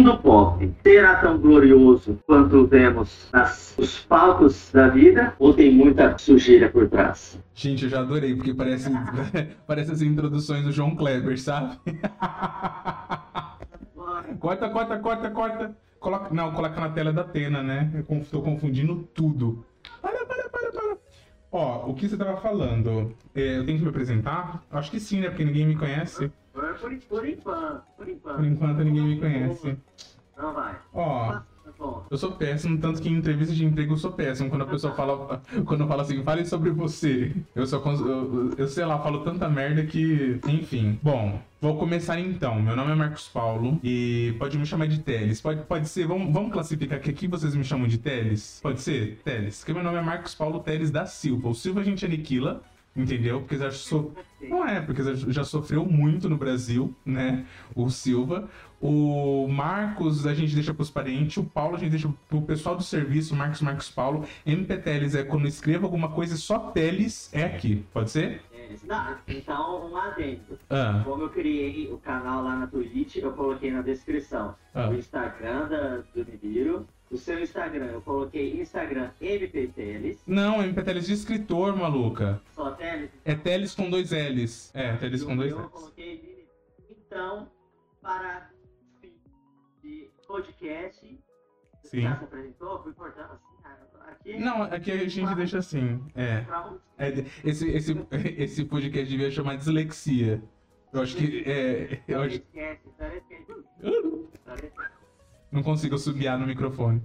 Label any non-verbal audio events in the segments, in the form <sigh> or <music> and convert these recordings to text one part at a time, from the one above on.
mundo pop será tão glorioso quanto vemos nas, nos palcos da vida ou tem muita sujeira por trás? Gente, eu já adorei, porque parece, <laughs> parece as introduções do João Kleber, sabe? <laughs> corta, corta, corta, corta. Coloca, não, coloca na tela da Atena, né? Eu tô confundindo tudo. Para, para, para, para. Ó, o que você tava falando? É, eu tenho que me apresentar? Acho que sim, né? Porque ninguém me conhece. Por, por, por enquanto, por enquanto. Por enquanto ninguém me conhece. Não vai. Ó, Tá bom. eu sou péssimo, tanto que em entrevista de emprego eu sou péssimo. Quando a pessoa fala, quando eu falo assim, fale sobre você. Eu só, eu, eu sei lá, falo tanta merda que, enfim. Bom, vou começar então. Meu nome é Marcos Paulo e pode me chamar de Teles. Pode, pode ser, vamos, vamos classificar que aqui vocês me chamam de Teles? Pode ser? Teles. Porque meu nome é Marcos Paulo Teles da Silva. O Silva a gente aniquila. Entendeu? Porque já sou. Não é, porque já- sofreu muito no Brasil, né? O Silva. O Marcos a gente deixa pros parentes. O Paulo a gente deixa pro pessoal do serviço. Marcos, Marcos Paulo. MPTeles é quando escreva alguma coisa, só Teles é aqui. Pode ser? Não, então, um adendo. Ah, Como eu criei o canal lá na Twitch, eu coloquei na descrição ah. o Instagram da, do Nibiru. O seu Instagram, eu coloquei Instagram MPTeles. Não, MPTeles de escritor, maluca. Só Teles. É Teles com dois L's. É, Teles com dois meu Eu L's. coloquei. Então, para fim de podcast, Sim. já se apresentou? Fui cortando assim. ah, Aqui, Não, aqui a gente deixa assim. É. É, esse, esse, esse podcast devia chamar dislexia. Eu acho que. É, eu acho, esquece, não esquece. Não consigo subiar no microfone.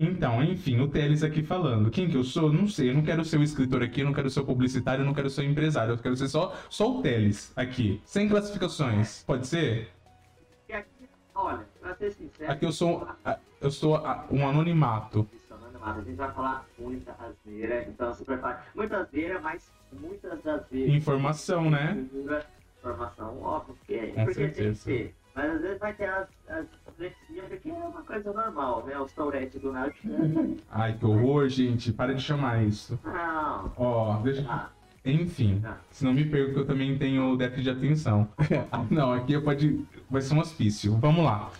Então, enfim, o Teles aqui falando. Quem que eu sou? Não sei. Eu não quero ser o escritor aqui, eu não quero ser o publicitário, eu não quero ser o empresário. Eu quero ser só, só o Teles aqui. Sem classificações. Pode ser? Aqui, olha, pra ser sincero. Aqui eu sou, eu sou um anonimato. Isso, nada. A gente vai falar muita asneira, então se prepare. Muita asneira, mas muitas das vezes. Informação, né? Informação, óbvio, porque, Com porque tem que certeza. Mas às vezes vai ter as, as dislexia, porque é uma coisa normal, né? Os touretes do nada. Ai, que horror, gente. Para de chamar isso. Não. Ó, deixa. Ah, Enfim, Ah. se não me perco, que eu também tenho déficit de atenção. Ah, <laughs> não, aqui pode. Vai ser um hospício. Vamos lá.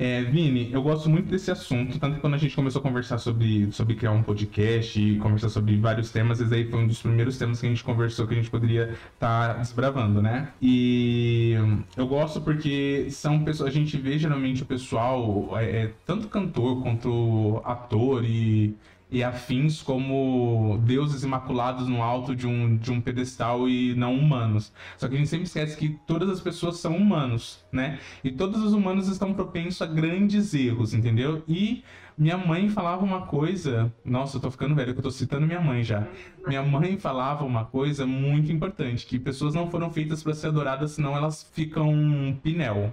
É, Vini, eu gosto muito desse assunto, tanto que quando a gente começou a conversar sobre, sobre criar um podcast e conversar sobre vários temas, esse aí foi um dos primeiros temas que a gente conversou que a gente poderia estar desbravando, né? E eu gosto porque são pessoas, a gente vê geralmente o pessoal, é, é, tanto cantor quanto ator e, e afins como deuses imaculados no alto de um, de um pedestal e não humanos. Só que a gente sempre esquece que todas as pessoas são humanos, né? E todos os humanos estão propensos a grandes erros, entendeu? E minha mãe falava uma coisa. Nossa, eu tô ficando velho, que eu tô citando minha mãe já. Minha mãe falava uma coisa muito importante: que pessoas não foram feitas para ser adoradas, senão elas ficam pinel.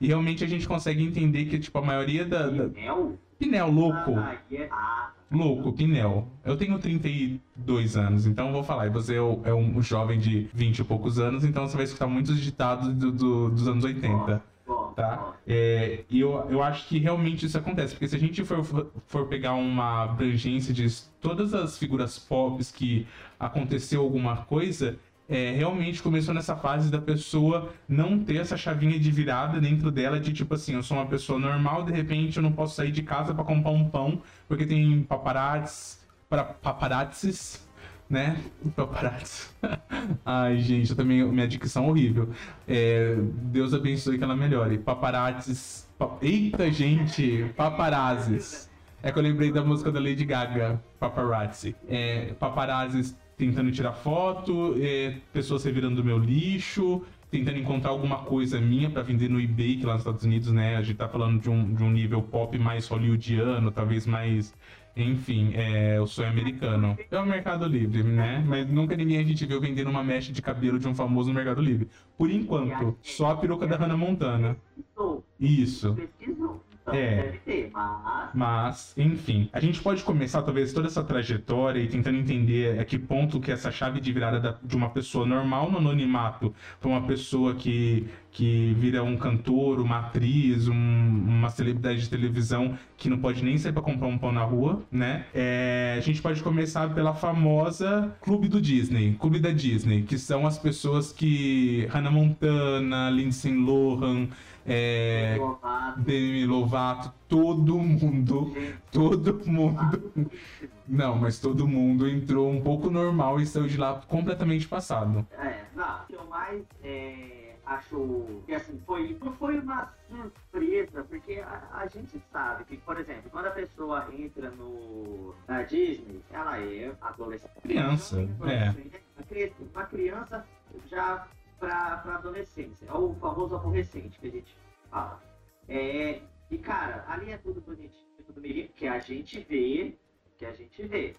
E realmente a gente consegue entender que, tipo, a maioria da. da... Pinel? Pinel, louco. Ah, ah, Louco, Pinel. Eu tenho 32 anos, então vou falar. E você é, é um jovem de 20 e poucos anos, então você vai escutar muitos ditados do- do- dos anos 80. bom, Tá. É, e eu, eu acho que realmente isso acontece, porque se a gente for, for pegar uma abrangência de todas as figuras pop que aconteceu alguma coisa, é, realmente começou nessa fase da pessoa não ter essa chavinha de virada dentro dela de tipo assim, eu sou uma pessoa normal, de repente eu não posso sair de casa para comprar um pão, porque tem paparazzi, para paparazzis, né? <laughs> Paparazzi. <laughs> Ai, gente, eu também, minha dicção horrível. É, Deus abençoe que ela melhore. Paparazzis. pa- Eita, gente! Paparazzis. É que eu lembrei da música da Lady Gaga, Paparazzi. É, paparazzis tentando tirar foto, é, pessoas revirando meu lixo, tentando encontrar alguma coisa minha pra vender no eBay, que lá nos Estados Unidos, né, a gente tá falando de um, de um nível pop mais hollywoodiano, talvez mais. Enfim, é o sonho americano. É o Mercado Livre, né? Mas nunca ninguém a gente viu vendendo uma mecha de cabelo de um famoso no Mercado Livre. Por enquanto, só a peruca da Hannah Montana. Isso. pesquisou. É. deve ter, mas. Mas, enfim, a gente pode começar talvez toda essa trajetória e tentando entender a que ponto que essa chave de virada da- de uma pessoa normal no anonimato para uma pessoa que que vira um cantor, uma atriz, um, uma celebridade de televisão que não pode nem sair para comprar um pão na rua, né? É, a gente pode começar pela famosa Clube do Disney, Clube da Disney, que são as pessoas que Hannah Montana, Lindsay Lohan, é, Demi Lovato, todo mundo, todo mundo. Não, mas todo mundo entrou um pouco normal e saiu de lá completamente passado. É, não, o que eu mais é, acho que assim, foi, não foi uma surpresa, porque a, a, gente sabe que, por exemplo, quando a pessoa entra no, na Disney, ela é adolescente. Criança, é. Uma criança já para adolescência, é o famoso aborrecente que a gente fala. É, e cara, ali é tudo bonitinho, tudo bonitinho, que a gente vê, que a gente vê.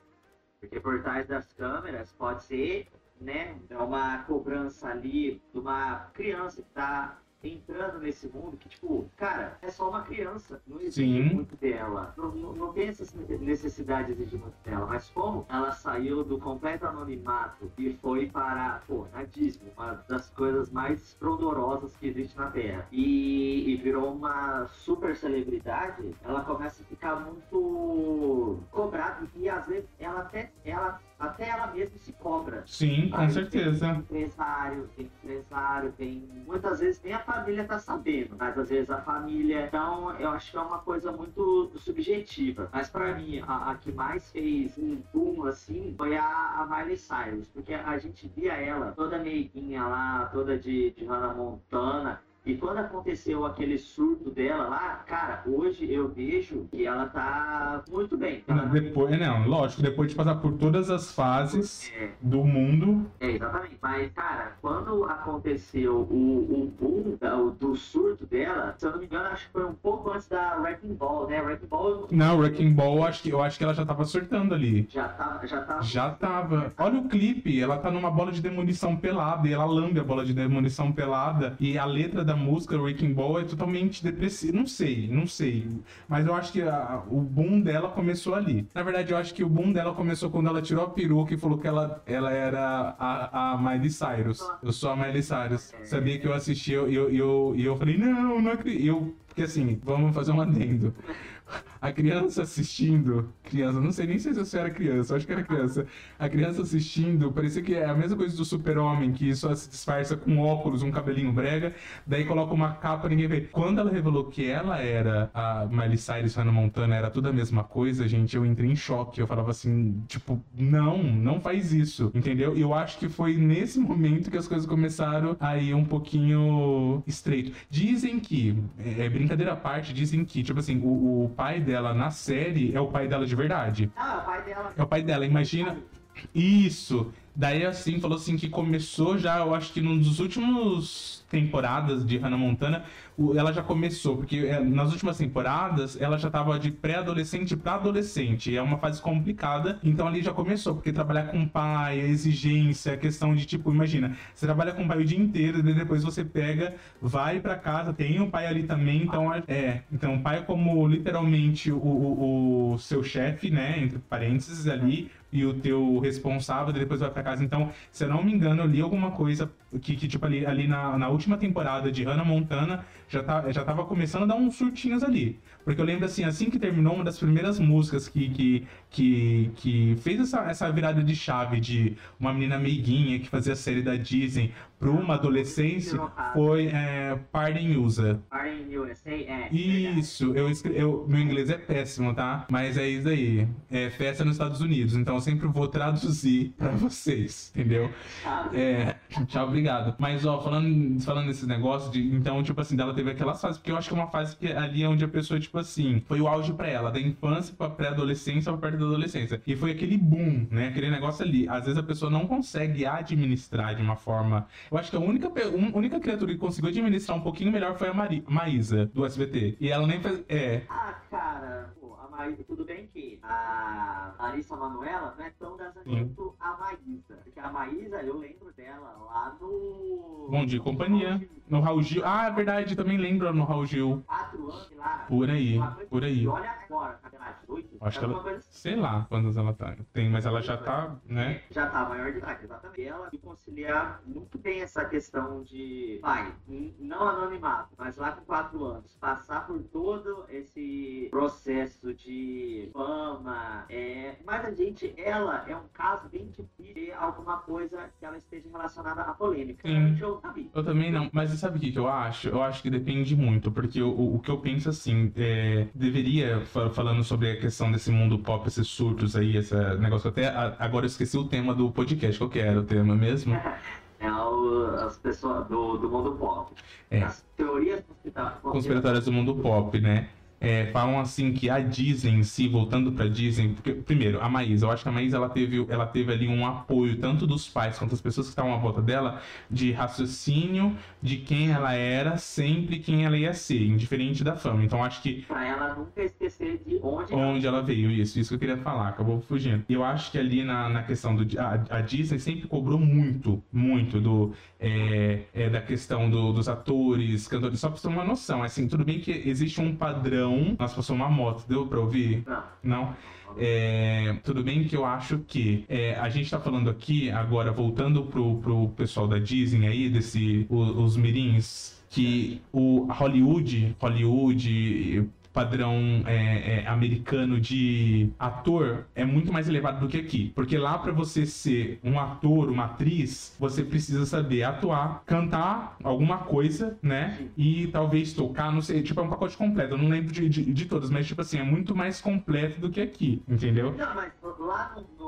Porque por trás das câmeras pode ser, né, uma cobrança ali de uma criança que está entrando nesse mundo que, tipo, cara, é só uma criança, não existe Sim. muito dela. Não, não, não tem essa necessidade de exigir muito dela. Mas como ela saiu do completo anonimato e foi para, pô, na Disney, uma das coisas mais estrondorosas que existe na Terra, e, e virou uma super celebridade, ela começa a ficar muito cobrada e às vezes ela até, ela até ela mesma se cobra. Sim, com Aí certeza. Tem empresário, tem empresário, tem. Muitas vezes nem a família tá sabendo, mas às vezes a família. Então, eu acho que é uma coisa muito subjetiva. Mas para mim, a, a, que mais fez um boom assim foi a, a Miley Cyrus, porque a gente via ela toda meiguinha lá, toda de, de Hannah Montana. E quando aconteceu aquele surto dela lá, cara, hoje eu vejo que ela tá muito bem. Tá? Depois, não, lógico, depois de passar por todas as fases é. do mundo. É, exatamente. Mas, cara, quando aconteceu o, o boom do, do surto dela, se eu não me engano, acho que foi um pouco antes da Wrecking Ball, né? Wrecking Ball. Não, Wrecking Ball, acho que, eu acho que ela já tava surtando ali. Já tava, já tava. Já tava. Olha o clipe, ela tá numa bola de demolição pelada e ela lambe a bola de demolição pelada e a letra da da música Wrecking Ball é totalmente depressiva. Não sei, não sei. Mas eu acho que a, o boom dela começou ali. Na verdade, eu acho que o boom dela começou quando ela tirou a peruca e falou que ela, ela era a, a Miley Cyrus. Eu sou a Miley Cyrus. Sabia que eu assisti e eu, eu, eu, eu falei, não, não acredito. Eu, porque assim, vamos fazer um adendo a criança assistindo, criança, não sei nem se eu era criança, acho que era criança. A criança assistindo, parecia que é a mesma coisa do super-homem, que só se disfarça com óculos, um cabelinho brega, daí coloca uma capa ninguém vê. Quando ela revelou que ela era a Miley Cyrus Hannah Montana, era tudo a mesma coisa, gente, eu entrei em choque. Eu falava assim, tipo, não, não faz isso, entendeu? Eu acho que foi nesse momento que as coisas começaram a ir um pouquinho estreito. Dizem que, é, é brincadeira à parte, dizem que, tipo assim, o, o pai dela na série é o pai dela de verdade. Ah, é o pai dela. É o pai dela, imagina. Isso. Daí assim, falou assim que começou já, eu acho que num dos últimos temporadas de Hannah Montana, ela já começou, porque é, nas últimas temporadas ela já tava de pré-adolescente para adolescente, é uma fase complicada, então ali já começou, porque trabalhar com o pai, a exigência, a questão de tipo, imagina, você trabalha com o pai o dia inteiro, e depois você pega, vai para casa, tem um pai ali também, então é, então o pai como literalmente o, o, o seu chefe, né, entre parênteses ali, e o teu responsável, depois vai para casa. Então, se eu não me engano, eu li alguma coisa que, que tipo, ali, ali na, na última temporada de Hannah Montana, já, tá, já tava começando a dar uns surtinhos ali. Porque eu lembro assim, assim que terminou uma das primeiras músicas que, que, que, que fez essa, essa virada de chave de uma menina meiguinha que fazia a série da Disney para uma adolescência foi é, Pardon Usa. Pardon USA, é. Isso, eu, eu, meu inglês é péssimo, tá? Mas é isso aí. É festa nos Estados Unidos, então eu sempre vou traduzir para vocês, entendeu? É, tchau, obrigado. Mas, ó, falando, falando desses negócios, de, então, tipo assim, dela teve aquelas fases, porque eu acho que é uma fase que ali é onde a pessoa, tipo assim, foi o auge pra ela, da infância pra pré-adolescência pra perto da adolescência. E foi aquele boom, né? Aquele negócio ali. Às vezes a pessoa não consegue administrar de uma forma. Eu acho que a única, a única criatura que conseguiu administrar um pouquinho melhor foi a Mari, Maísa, do SBT. E ela nem fez. É. Ah, cara. Maísa, tudo bem que a Larissa Manoela não é tão dançante quanto a Maísa. Porque a Maísa, eu lembro dela lá no. Bom dia, companhia. No Raul Gil. Ah, é verdade, também lembro no Raul Gil. Quatro anos lá. Por aí, por aí. E olha agora, Acho que ela. Sei lá quantas ela tá. Tem, mas ela já tá, né? Já tá maior de idade, exatamente. E ela conciliar muito bem essa questão de pai, não anonimato, mas lá com quatro anos, passar por todo esse processo de fama. É... Mas a gente, ela é um caso bem difícil de alguma coisa que ela esteja relacionada à polêmica. Sim. Eu sabia. Eu também não, mas sabe o que, eu acho? Eu acho que depende muito, porque o, o, que eu penso assim, é, deveria, fa- falando sobre a questão desse mundo pop, esses surtos aí, esse negócio, até agora eu esqueci o tema do podcast, qual que era o tema mesmo? É o, as pessoas do, do mundo pop. É. As teorias conspira- Conspiratórias do mundo pop, né? É, falam assim que a Disney em si, voltando pra Disney, porque, primeiro, a Maísa, eu acho que a Maísa ela teve, ela teve ali um apoio tanto dos pais quanto das pessoas que estavam à volta dela, de raciocínio de quem ela era, sempre quem ela ia ser, indiferente da fama. Então acho que Pra ela nunca esquecer de onde, onde ela veio, isso, isso que eu queria falar, acabou fugindo. Eu acho que ali na, na questão do. A, a Disney sempre cobrou muito, muito do, é, é, da questão do- dos atores, cantores, só pra você ter uma noção. Assim, tudo bem que existe um padrão. Nossa, passou uma moto, deu pra ouvir? Não. Não? É, tudo bem que eu acho que é, a gente tá falando aqui, agora voltando pro, pro pessoal da Disney aí, desse, o- os mirins, que o Hollywood, Hollywood padrão é, é, americano de ator é muito mais elevado do que aqui. Porque lá pra você ser um ator, uma atriz, você precisa saber atuar, cantar alguma coisa, né? E talvez tocar, não sei, tipo, é um pacote completo. Eu não lembro de, de, de todas, mas tipo assim, é muito mais completo do que aqui, entendeu? Não, mas lá no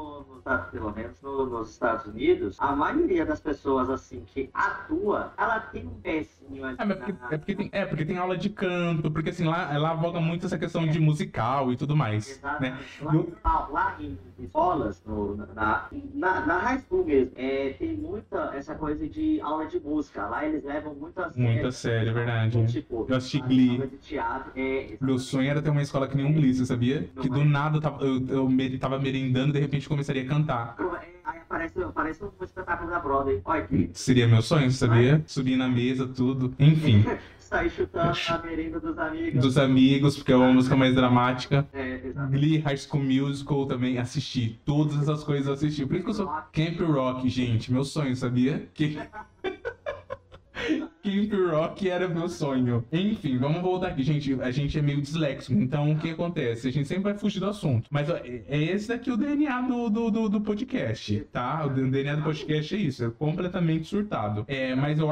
Estados- pelo menos no- nos Estados Unidos, a maioria das pessoas assim que atua, ela tem um pezinho ali. É, porque, é, porque tem, é, porque tem aula de canto, porque assim, lá, lá voga muito essa questão de musical e tudo mais, né? Exatamente. Lá, Eu- ah, lá em escolas, no- na, na, na high school mesmo, é, tem muita essa coisa de aula de música. Lá eles levam muito a sério. Muito a sério, é verdade. Então, Tipo, Eu assisti Glee. teatro. É, Meu sonho era ter uma escola que nem um Glee, você sabia? Que do nada eu tava, eu, eu tava merendando e de repente começaria a cantar. É, Aí aparece, aparece um espetáculo da Broadway. Olha que Seria meu sonho, você sabia? Subir na mesa, tudo. Enfim, <laughs> sair chutando a merenda dos amigos. dos amigos, porque é uma música mais dramática. É, exatamente. Glee, High School Musical também assisti. Todas essas coisas eu assisti. Por isso que eu sou Camp Rock, gente. Meu sonho, sabia? Que... <laughs> Camp Rock era meu sonho. Enfim, vamos voltar aqui, gente. A gente é meio disléxico, então o que acontece? A gente sempre vai fugir do assunto. Mas ó, é esse daqui o DNA do, do, do, do podcast, tá? O DNA do podcast é isso, é completamente surtado. É, mas eu.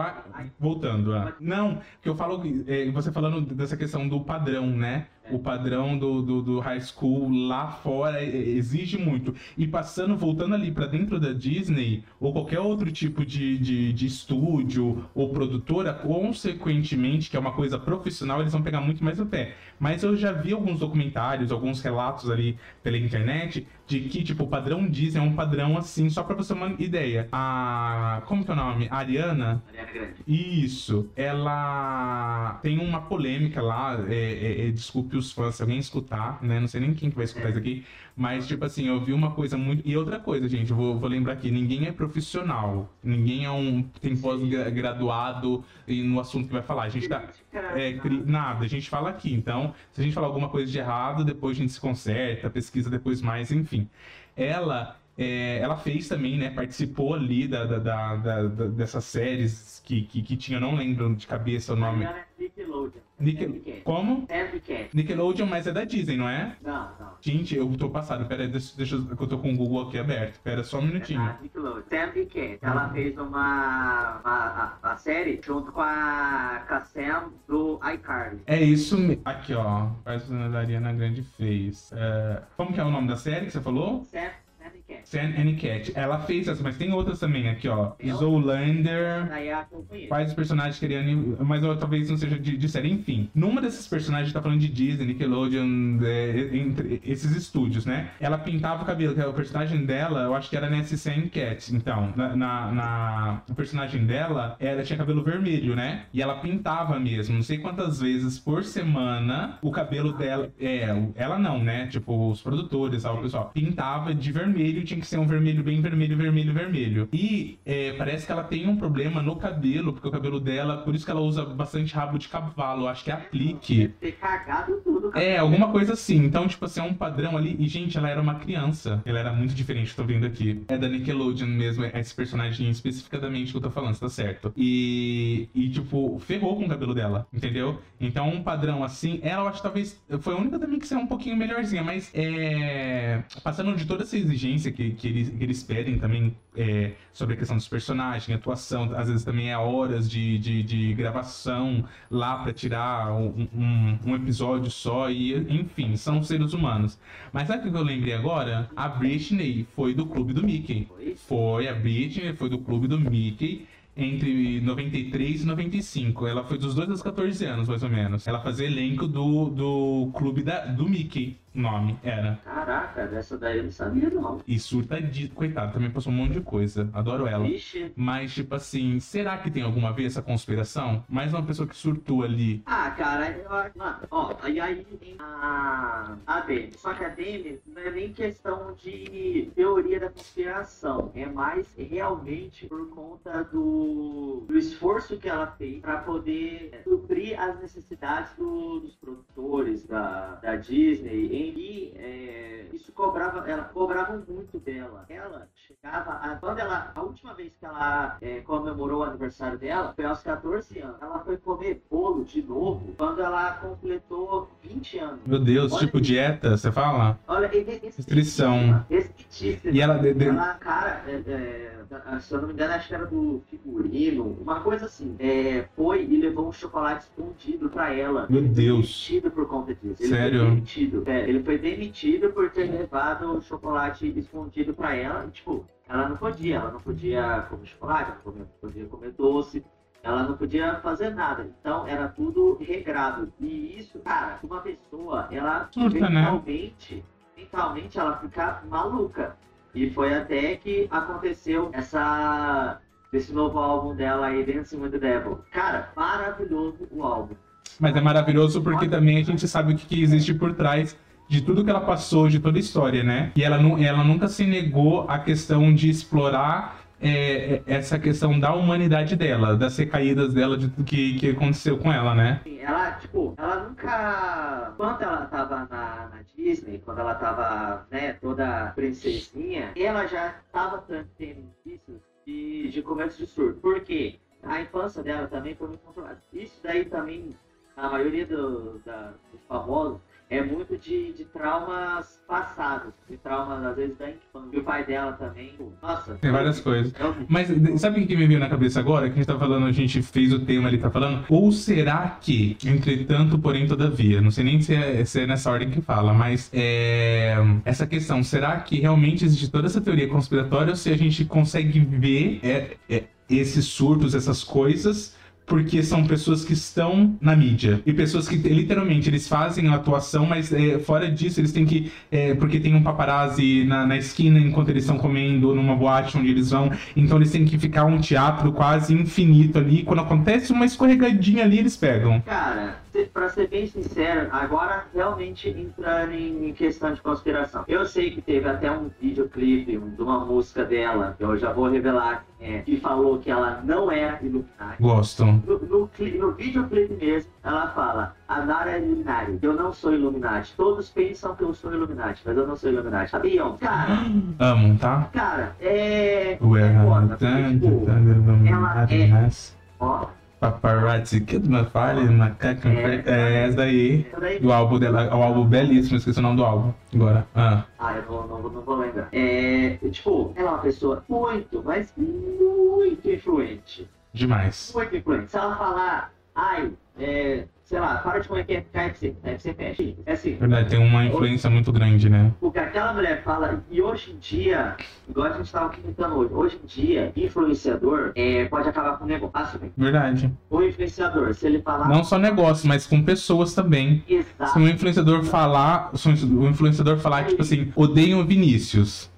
Voltando, não, que eu falo. é, você falando dessa questão do padrão, né? O padrão do, do, do high school lá fora exige muito. E passando, voltando ali pra dentro da Disney, ou qualquer outro tipo de, de, de estúdio ou produtora, consequentemente, que é uma coisa profissional, eles vão pegar muito mais no pé. Mas eu já vi alguns documentários, alguns relatos ali pela internet, de que, tipo, o padrão Disney é um padrão assim, só pra você ter uma ideia. A. Como que é o nome? A Ariana. Ariana Grande. Isso, ela tem uma polêmica lá, é, é, é, desculpe os fãs se alguém escutar, né? Não sei nem quem que vai escutar isso aqui, mas tipo assim, eu vi uma coisa muito. E outra coisa, gente, eu vou, vou lembrar aqui, ninguém é profissional, ninguém é um. tem pós-graduado e no assunto que vai falar. A gente tá. É, nada, a gente fala aqui. Então, se a gente falar alguma coisa de errado, depois a gente se conserta, pesquisa depois mais, enfim. Ela, é, ela fez também, né? Participou ali da, da, da- da- dessas séries que, que, que tinha, eu não lembro de cabeça o nome. Ariana é Nickelodeon. Nickel- Cat. Como? Cat. Nickelodeon, mas é da Disney, não é? Não, não. Gente, eu tô passado. Pera aí, deixa, deixa eu- eu tô com o Google aqui aberto. Pera só um minutinho. É Nickelodeon. Sandy Cat. Ela fez uma, uma, série junto com a, com a Sam do iCarly. É isso mesmo. Aqui, ó. Faz a Ariana Grande fez. É, Como que é o nome da série que você falou? Sam, And Cat. Ela fez essa, mas tem outras também aqui, ó. Zoolander. Daí é a que eu conheço. Quais os personagens queriam. Mas talvez não seja de, de série. Enfim, numa desses personagens tá falando de Disney, Nickelodeon, é, entre esses estúdios, né? Ela pintava o cabelo, que é o personagem dela, eu acho que era nesse Sam Cat. Então, na, na, na- o personagem dela, ela tinha cabelo vermelho, né? E ela pintava mesmo, não sei quantas vezes por semana o cabelo dela. É, ela não, né? Tipo, os produtores, tal, o pessoal, pintava de vermelho, tinha que ser um vermelho bem vermelho, vermelho, vermelho. E é, parece que ela tem um problema no cabelo, porque o cabelo dela, por isso que ela usa bastante rabo de cavalo. Acho que é aplique. Ter cagado tudo. É, alguma coisa assim. Então, tipo assim, é um padrão ali. E, gente, ela era uma criança. Ela era muito diferente, tô vendo aqui. É da Nickelodeon mesmo, é esse personagem especificadamente que eu tô falando, tá certo. E, e tipo, ferrou com o cabelo dela, entendeu? Então, um padrão assim, ela eu acho que talvez foi a única também que saiu um pouquinho melhorzinha, mas é. Passando de toda essa exigência que, que, eles, que eles pedem também é, sobre a questão dos personagens, atuação, às vezes também é horas de, de, de gravação lá pra tirar um, um, um episódio só, e enfim, são seres humanos. Mas sabe o que eu lembrei agora? A Britney foi do clube do Mickey. Foi? Foi, a Britney foi do clube do Mickey entre 93 e 95. Ela foi dos 2 aos 14 anos, mais ou menos. Ela fazia elenco do, do clube da, do Mickey, nome era. Caraca, dessa daí eu não sabia, não. E surta de. Coitado, também passou um monte de coisa. Adoro ela. Vixe. Mas, tipo assim, será que tem alguma vez essa conspiração? Mais uma pessoa que surtou ali. Ah, cara, eu acho. Mano, ó, e aí tem a. A Demi. Só que a Demi não é nem questão de teoria da conspiração. É mais realmente por conta do, do esforço que ela fez pra poder suprir as necessidades do- dos produtores da, da Disney. Em que é, isso cobrava. Ela cobrava muito dela. Ela chegava. A, quando ela. A última vez que ela é, comemorou o aniversário dela foi aos 14 anos. Ela foi comer bolo de novo quando ela completou 20 anos. Meu Deus, Olha tipo que- dieta, você fala? Olha, e- e- Restrição. Restritíssima. E ela de- de- Ela, cara, é, é, se eu não me engano, acho que era do figurino, uma coisa assim. É, foi e levou um chocolate escondido pra ela. Meu Ele Deus. demitido por conta disso. Ele Sério? Foi demitido. É, ele foi demitido por ter levado o chocolate escondido pra ela. Tipo, ela não podia, ela não podia comer chocolate, ela não podia- comer doce. Ela não podia fazer nada. Então era tudo regrado. E isso, cara, uma pessoa, ela Surta, né? mentalmente, mentalmente ela fica maluca. E foi até que aconteceu essa esse novo álbum dela aí, Dancing with the Devil. Cara, maravilhoso o álbum. Mas é maravilhoso porque também a gente sabe o que existe por trás de tudo que ela passou, de toda a história, né? E ela, ela nunca se negou à questão de explorar é, é, essa questão da humanidade dela, das recaídas dela, de tudo que, que aconteceu com ela, né? Assim, ela, tipo, ela nunca. Quando ela tava na, na Disney, quando ela tava, né, toda princesinha, ela já tava tendo indícios de, de de surto. Por quê? A infância dela também foi muito controlada. Isso daí também, a maioria do, da- dos famosos, é muito de, de traumas passados, de traumas, às vezes, da infância. E o pai dela também, nossa. Tem várias coisas. É horrível. Mas sabe o que me veio na cabeça agora? Que a gente tá falando, a gente fez o tema ali, tá falando. Ou será que, entretanto, porém, todavia? Não sei nem se é, se é nessa ordem que fala, mas é, essa questão, será que realmente existe toda essa teoria conspiratória ou se a gente consegue ver é, é, esses surtos, essas coisas? Porque são pessoas que estão na mídia. E pessoas que literalmente eles fazem a atuação, mas é, fora disso eles têm que. é, porque tem um paparazzi na, na esquina enquanto eles estão comendo numa boate onde eles vão. Então eles têm que ficar um teatro quase infinito ali. Quando acontece uma escorregadinha ali, eles pegam. Cara, pra ser bem sincero, agora realmente entrando em questão de conspiração. Eu sei que teve até um videoclipe de uma música dela, que eu já vou revelar quem é, que falou que ela não era Illuminati. Gostam. No, no, no videoclipe mesmo, ela fala, a Nara é Illuminati, eu não sou Illuminati. Todos pensam que eu sou Illuminati, mas eu não sou Illuminati. Sabiam? Cara, Amam, tá? cara, é... Ué, é foda, porque, tipo, ela é- ó, Paparazzi, que uma falha, macaco, É. é essa daí. essa daí Do álbum dela, é um álbum belíssimo, esqueci o nome do álbum. Agora. Ah. Ah, eu não, não, não vou lembrar. É, tipo, ela é uma pessoa muito, mas muito influente. Demais. Muito influente. Se ela falar, ai, é, sei lá, para de comer KFC, KFC fecha. É assim, Verdade, tem uma influência muito grande, né? o que aquela mulher fala, e hoje em dia, igual a gente estava comentando hoje, hoje em dia, influenciador é, pode acabar com o negócio. Assim, Verdade. o influenciador, se ele falar Não só negócio, mas com pessoas também. Se exato, um influenciador falar, se um influenciador falar, tipo assim, odeiam Vinícius.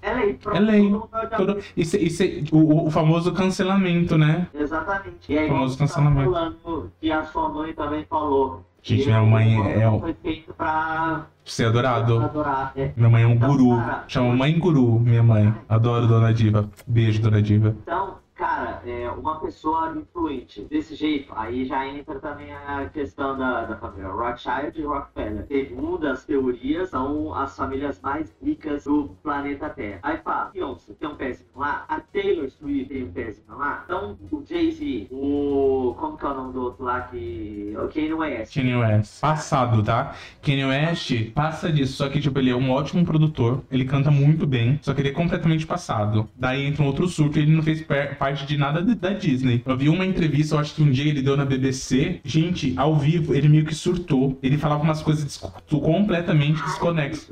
Ela é lei. todo isso, isso é o, o famoso cancelamento, né? Exatamente. E aí, Famoso você tá cancelamento. falando que a sua mãe também falou Gente, minha mãe é Foi feito pra ser adorado. adorar. É. Minha mãe é um Então, guru. cara, Chama mãe guru, minha mãe. Adoro Dona Diva. Beijo, Dona Diva. Então, cara, é uma pessoa influente desse jeito, aí já entra também a questão da, da família Rothschild e Rockefeller. Segundo das teorias, são as famílias mais ricas do planeta Terra. Aí fala, Beyoncé tem um pezinho lá, a Taylor Swift tem um pezinho lá, então o Jay-Z, o... como que é o nome do outro lá que... o Kanye West. Kanye West. Passado, tá? Kanye West passa disso, só que, tipo, ele é um ótimo produtor, ele canta muito bem, só que ele é completamente passado. Daí entra um outro surto e ele não fez per- parte de nada da Disney. Eu vi uma entrevista, eu acho que um dia ele deu na BBC. Gente, ao vivo, ele meio que surtou. Ele falava umas coisas des- completamente desconexas.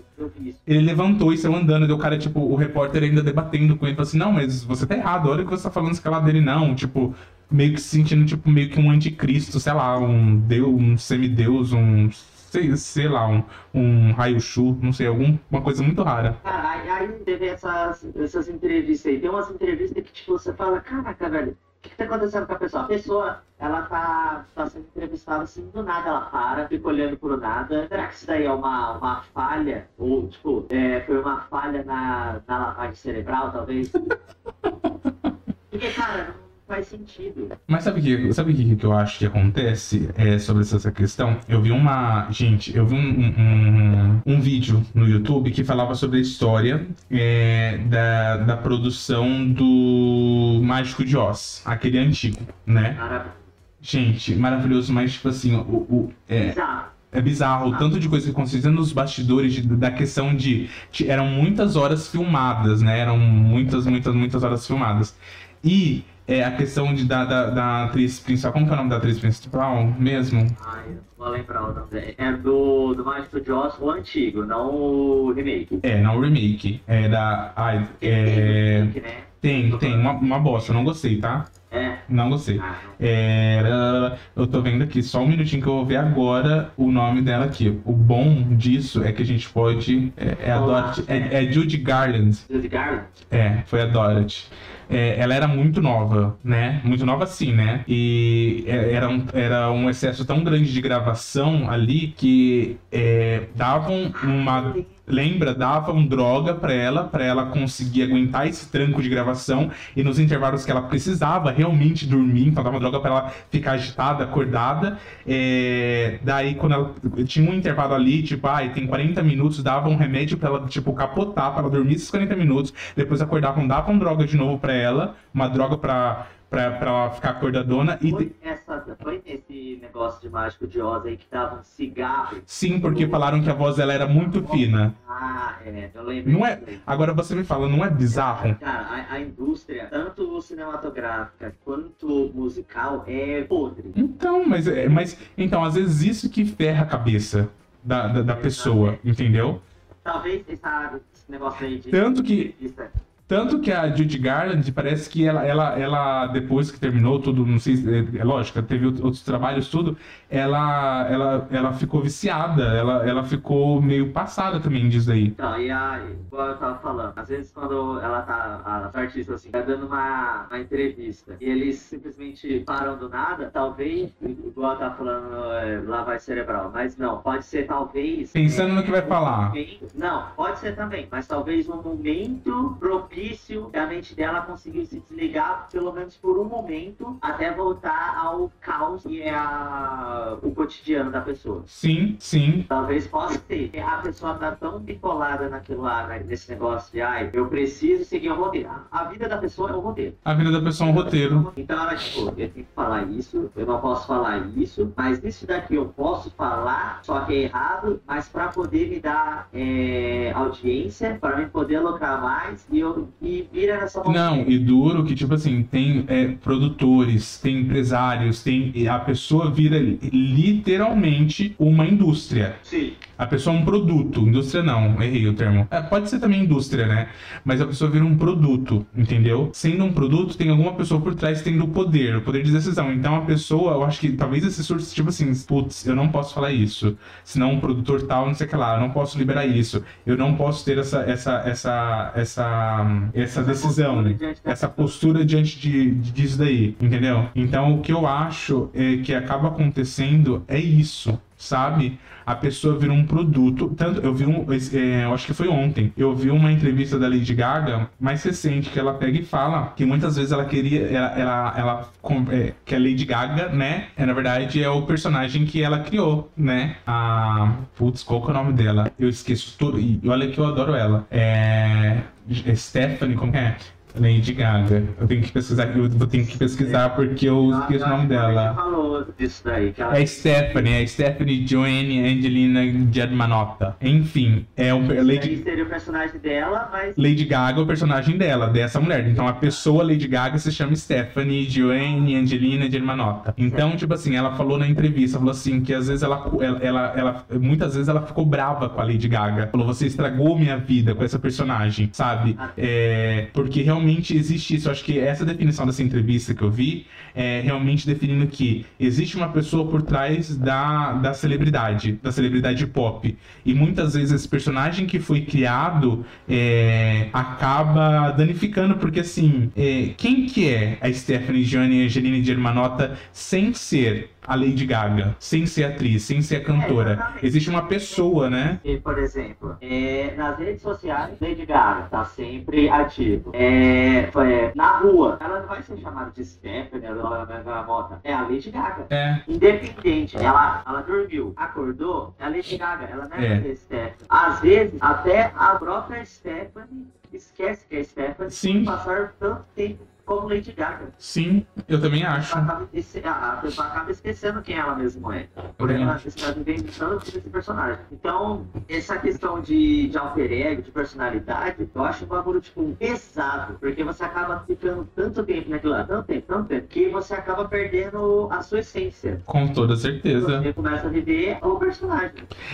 Ele levantou e saiu andando, e o cara, tipo, o repórter ainda debatendo com ele, falou assim, não, mas você tá errado, olha o que você tá falando, escalar dele, não, tipo, meio que se sentindo, tipo, meio que um anticristo, sei lá, um deus, um semideus, um, sei, sei lá, um, um raio-chu, não sei, alguma coisa muito rara. Cara, aí, aí teve essas, essas entrevistas aí. Tem umas entrevistas que, tipo, você fala, caraca, velho, o que, que tá acontecendo com a pessoa? A pessoa, ela tá, tá sendo entrevistada assim, do nada ela para, fica olhando pro nada. Será que isso daí é uma, uma falha? Ou, tipo, é, foi uma falha na, na lavagem cerebral, talvez? <laughs> Porque, cara, faz sentido. Mas sabe o que, sabe que, que eu acho que acontece é, sobre essa, questão? Eu vi uma. Gente, eu vi um, um, um, um vídeo no YouTube que falava sobre a história é, da, da produção do Mágico de Oz, aquele antigo, né? Maravilhoso. Gente, maravilhoso, mas tipo assim, o, o- é, Bizarro. é bizarro o tanto de coisa que aconteceu nos bastidores de- da questão de, de- Eram muitas horas filmadas, né? Eram muitas, muitas, muitas horas filmadas. E é, a questão de, da, da, da atriz principal. Como que é o nome da atriz principal mesmo? Ai, eu não vou lembrar o nome. É do, do Mágico de Oz, o antigo, não o remake. É, não o remake. É da. Ai, é. Remake, né? Tem, tem, uma, uma bosta, eu não gostei, tá? É. Não gostei. Ah. Era. Eu tô vendo aqui, só um minutinho que eu vou ver agora o nome dela aqui. O bom disso é que a gente pode. É, é a. Dorothy. É, é Judy Garland. Judy Garland? É, foi a Dorothy. É, ela era muito nova, né? Muito nova sim, né? E é, era um, era um excesso tão grande de gravação ali que é, davam uma. Lembra? Davam droga pra ela, pra ela conseguir aguentar esse tranco de gravação e nos intervalos que ela precisava realmente dormir, então dava droga pra ela ficar agitada, acordada. É, daí, quando ela tinha um intervalo ali, tipo, ai, tem 40 minutos, dava um remédio pra ela, tipo, capotar, pra ela dormir esses 40 minutos. Depois acordavam, davam droga de novo pra ela, uma droga pra, pra, pra ela ficar acordadona. E Foi, essa, foi nesse negócio de mágico de Oz aí que dava um cigarro. sim, porque falaram que a voz dela era muito fina. Ah, é, eu lembro. Não é-. Agora você me fala, não é bizarro? Cara, a, a indústria, tanto cinematográfica quanto musical, é podre. Então, mas, é- mas então, às vezes isso que ferra a cabeça da, da, da pessoa, entendeu? Talvez esse negócio aí de. Tanto que- entrevista- Tanto que a Judy Garland parece que ela, ela, ela depois que terminou tudo, não sei, se- é, é lógico, teve out- outros trabalhos, tudo, ela, ela, ela ficou viciada, ela, ela ficou meio passada também disso aí. Então, e aí, igual eu tava falando, às vezes quando ela tá, as artistas assim, tá dando uma, uma entrevista e eles simplesmente param do nada, talvez, igual eu tava falando, é, lavagem cerebral, mas não, pode ser talvez. Pensando é, no que vai falar. momento- não, pode ser também, mas talvez um momento propício que a mente dela conseguiu se desligar, pelo menos por um momento, até voltar ao caos que é a, o cotidiano da pessoa. Sim, sim. Talvez possa ser. A pessoa tá tão bicolada naquilo lá, né, nesse negócio de, ai, eu preciso seguir o roteiro. A- vida da pessoa é o roteiro. A vida da pessoa é um roteiro. Então ela, tipo, eu tenho que falar isso, eu não posso falar isso, mas isso daqui eu posso falar, só que é errado, mas pra poder me dar é, audiência, pra mim poder lucrar mais, e, eu, e vira nessa Não, e duro que, tipo assim, tem é, produtores, tem empresários, tem. A pessoa vira literalmente uma indústria. Sim. A pessoa é um produto. Indústria não, errei o termo. É, pode ser também indústria, né? Mas a pessoa vira um produto, entendeu? Sendo um produto, tem alguma pessoa por trás tendo o poder, o poder de decisão. Então a pessoa, eu acho que talvez esse surto, tipo assim, putz, eu não posso falar isso. Senão um produtor tal, não sei o que lá, eu não posso liberar isso. Eu não posso ter essa, essa, essa, essa, essa decisão. da Essa postura diante de, de- disso daí, entendeu? Então o que eu acho é que acaba acontecendo é isso. Sabe? A pessoa vira um produto. Tanto, eu vi um. É, eu acho que foi ontem. Eu vi uma entrevista da Lady Gaga, mais recente, que ela pega e fala que muitas vezes ela queria. Ela. ela, ela é, que a Lady Gaga, né? É, na verdade, é o personagem que ela criou, né? A. Putz, qual que é o nome dela? Eu esqueço tudo. E olha que eu adoro ela. É. Stephanie, como é? Lady Gaga. Eu tenho que pesquisar, eu vou ter que pesquisar porque eu esqueço o nome dela. Disso daí. Ela... É Stephanie, é Stephanie Joanne Angelina Germanotta. Enfim, é o Lady seria o personagem dela, mas Lady Gaga é o personagem dela, dessa mulher. Então a pessoa Lady Gaga se chama Stephanie Joanne Angelina Germanotta. Então, tipo assim, ela falou na entrevista, falou assim que às vezes ela, ela, ela, ela muitas vezes ela ficou brava com a Lady Gaga. Falou, você estragou minha vida com essa personagem, sabe? Ah. É, porque realmente realmente existe isso. Eu acho que essa definição dessa entrevista que eu vi é realmente definindo que existe uma pessoa por trás da, da celebridade, da celebridade pop. E muitas vezes esse personagem que foi criado é, acaba danificando, porque assim, é, quem que é a Stephanie Johnny Angelina Germanotta sem ser a Lady Gaga, sem ser atriz, sem ser cantora. É, Existe uma pessoa, né? E, por exemplo, é, nas redes sociais, Lady Gaga tá sempre ativo. É, na rua, ela não vai ser chamada de Stephanie, ela Mota. É a Lady Gaga. É. Independente, ela, ela dormiu, acordou, é a Lady Gaga, ela não é, é. Stephanie. Às vezes, até a própria Stephanie esquece que é Stephanie Sim. passar tanto tempo como Lady Gaga. Sim, eu também acho. A pessoa acaba esquecendo quem ela mesma é. Por ela está vivendo tanto desse personagem. Então, essa questão de, de alter ego, de personalidade, eu acho um bagulho, tipo, pesado. Porque você acaba ficando tanto tempo naquilo lá, tanto tempo, tanto tempo, que você acaba perdendo a sua essência. Com toda certeza. Você começa a viver o personagem.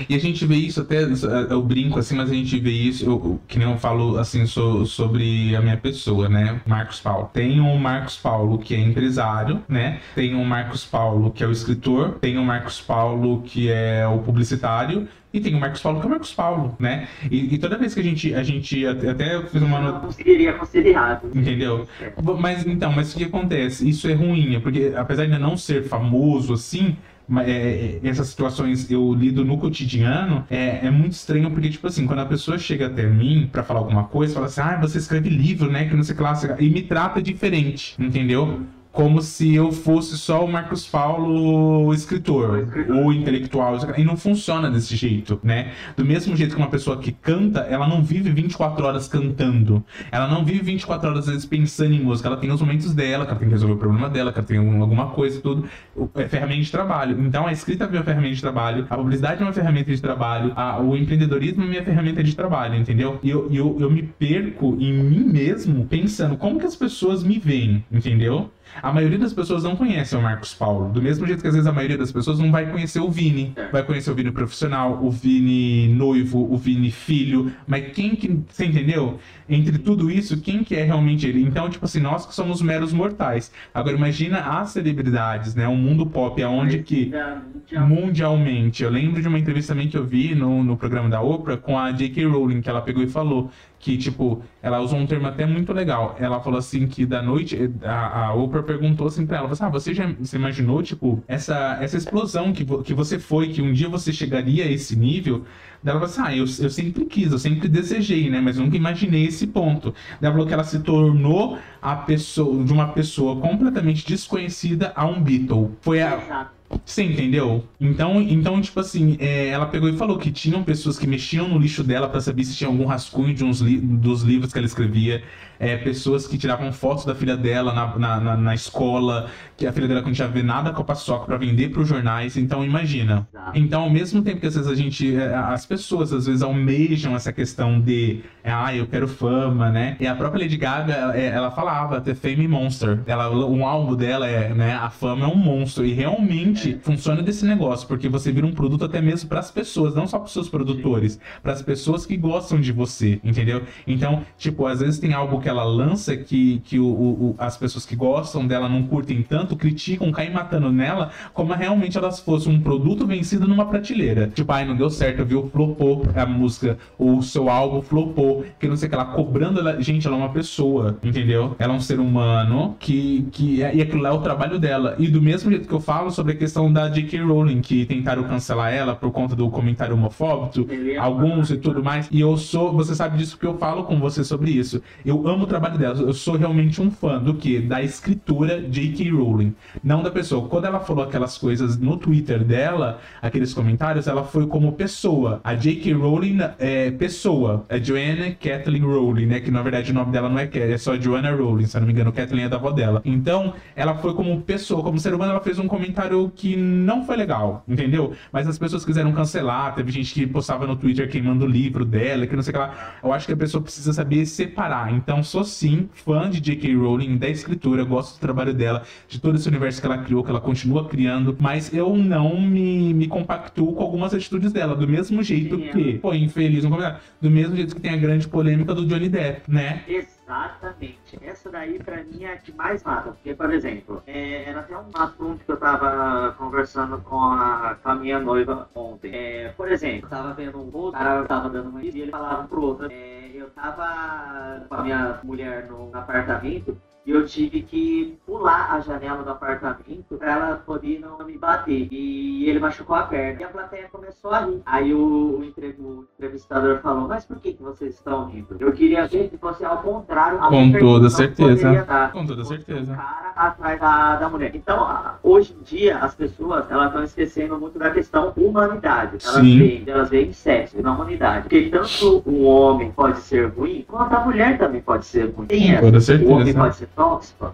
E a gente vê isso até, eu brinco assim, mas a gente vê isso, eu, que nem eu falo assim so, sobre a minha pessoa, né? Marcos Paulo tem o Marcos Paulo, que é empresário, né? Tem o Marcos Paulo, que é o escritor, tem o Marcos Paulo, que é o publicitário, e tem o Marcos Paulo, que é o Marcos Paulo, né? E, e toda vez que a gente, a gente até, fez uma... Não conseguiria conciliar. Entendeu? Mas, então, mas o que acontece? Isso é ruim, é porque apesar de não ser famoso assim, é, é, essas situações eu lido no cotidiano, é, é muito estranho porque, tipo assim, quando a pessoa chega até mim para falar alguma coisa, fala assim, ah, você escreve livro, né, que não sei clássica, e me trata diferente, entendeu? Como se eu fosse só o Marcos Paulo escritor, ou intelectual, e não funciona desse jeito, né? Do mesmo jeito que uma pessoa que canta, ela não vive 24 horas cantando, ela não vive 24 horas às vezes pensando em música, ela tem os momentos dela, que ela tem que resolver o problema dela, que ela tem alguma coisa e tudo, é ferramenta de trabalho. Então a escrita é minha ferramenta de trabalho, a publicidade é uma ferramenta de trabalho, a, o empreendedorismo é minha ferramenta de trabalho, entendeu? E eu, eu, eu me perco em mim mesmo pensando como que as pessoas me veem, entendeu? A maioria das pessoas não conhece o Marcos Paulo. Do mesmo jeito que às vezes a maioria das pessoas não vai conhecer o Vini. É. Vai conhecer o Vini profissional, o Vini noivo, o Vini filho. Mas quem que. Você entendeu? Entre tudo isso, quem que é realmente ele? Então, tipo assim, nós que somos meros mortais. Agora imagina as celebridades, né? O mundo pop, aonde que. Mundialmente. Eu lembro de uma entrevista também que eu vi no, no programa da Oprah com a J.K. Rowling, que ela pegou e falou que, tipo, ela usou um termo até muito legal. Ela falou assim que da noite, a, a Oprah perguntou assim pra ela, ah, você já você imaginou, tipo, essa, essa explosão que, vo, que você foi, que um dia você chegaria a esse nível? Daí ela falou assim, ah, eu, eu sempre quis, eu sempre desejei, né? Mas eu nunca imaginei esse ponto. Ela falou que ela se tornou a pessoa, de uma pessoa completamente desconhecida a um Beatle. Foi a... Você entendeu? Então, então tipo assim, é, ela pegou e falou que tinham pessoas que mexiam no lixo dela para saber se tinha algum rascunho de uns li dos livros que ela escrevia é, pessoas que tiravam fotos da filha dela na, na, na, na escola, que a filha dela não tinha ver nada com a paçoca para vender para os jornais. Então, imagina. Então, ao mesmo tempo que às vezes a gente, é, as pessoas às vezes almejam essa questão de, ah, eu quero fama, né? E a própria Lady Gaga, ela, é, falava até Fame Monster. Ela, um álbum dela é, né, a fama é um monstro. E realmente é. funciona desse negócio, porque você vira um produto até mesmo para as pessoas, não só para os seus produtores, para as pessoas que gostam de você, entendeu? Então, tipo, às vezes tem algo que que ela lança, que, que o, o- as pessoas que gostam dela não curtem tanto, criticam, caem matando nela, como realmente elas fossem um produto vencido numa prateleira. Tipo, ai, não deu certo, viu? Flopou a música, ou o seu álbum flopou, que não sei o que, ela cobrando ela. Gente, ela é uma pessoa, entendeu? Ela é um ser humano que. que e aquilo lá é o trabalho dela. E do mesmo jeito que eu falo sobre a questão da J.K. Rowling, que tentaram cancelar ela por conta do comentário homofóbico, ia alguns e tudo mais. E eu sou, você sabe disso porque eu falo com você sobre isso. Eu amo o trabalho dela. Eu sou realmente um fã do que? Da escritura J.K. Rowling, não da pessoa. Quando ela falou aquelas coisas no Twitter dela, aqueles comentários, ela foi como pessoa. A J.K. Rowling é pessoa. É Joanna Kathleen Rowling, né? Que na verdade o nome dela não é Kathleen, é só Joanna Rowling, se eu não me engano. Kathleen é da avó dela. Então, ela foi como pessoa, como ser humano, ela fez um comentário que não foi legal, entendeu? Mas as pessoas quiseram cancelar, teve gente que postava no Twitter queimando o livro dela, que não sei o que lá. Eu acho que a pessoa precisa saber separar. Então, sou sim fã de J.K. Rowling, da escritura, gosto do trabalho dela, de todo esse universo que ela criou, que ela continua criando, mas eu não me, me compactuo com algumas atitudes dela, do mesmo jeito Sim, é. que, pô, infeliz no comentário, do mesmo jeito que tem a grande polêmica do Johnny Depp, né? Exatamente. Essa daí, pra mim, é a que mais mata. Porque, por exemplo, é, era até um assunto que eu tava conversando com a, com a minha noiva ontem. É, por exemplo, eu tava vendo um outro, cara tava dando uma e ele falava pro outro. É, eu tava com a minha mulher no apartamento e eu tive que pular a janela do apartamento pra ela poder não me bater. E ele machucou a perna. E a plateia começou a rir. Aí o, o entre- o entrevistador falou, mas por que, que vocês estão rindo? Eu queria ver que fosse ao contrário. a Com toda certeza. Com toda certeza. O cara atrás da, da mulher. Então, hoje em dia, as pessoas elas estão esquecendo muito da questão humanidade. Elas Sim. veem, elas veem sexo na humanidade. Porque tanto o homem pode ser ruim, quanto a mulher também pode ser ruim. Com essa. toda certeza. O homem pode ser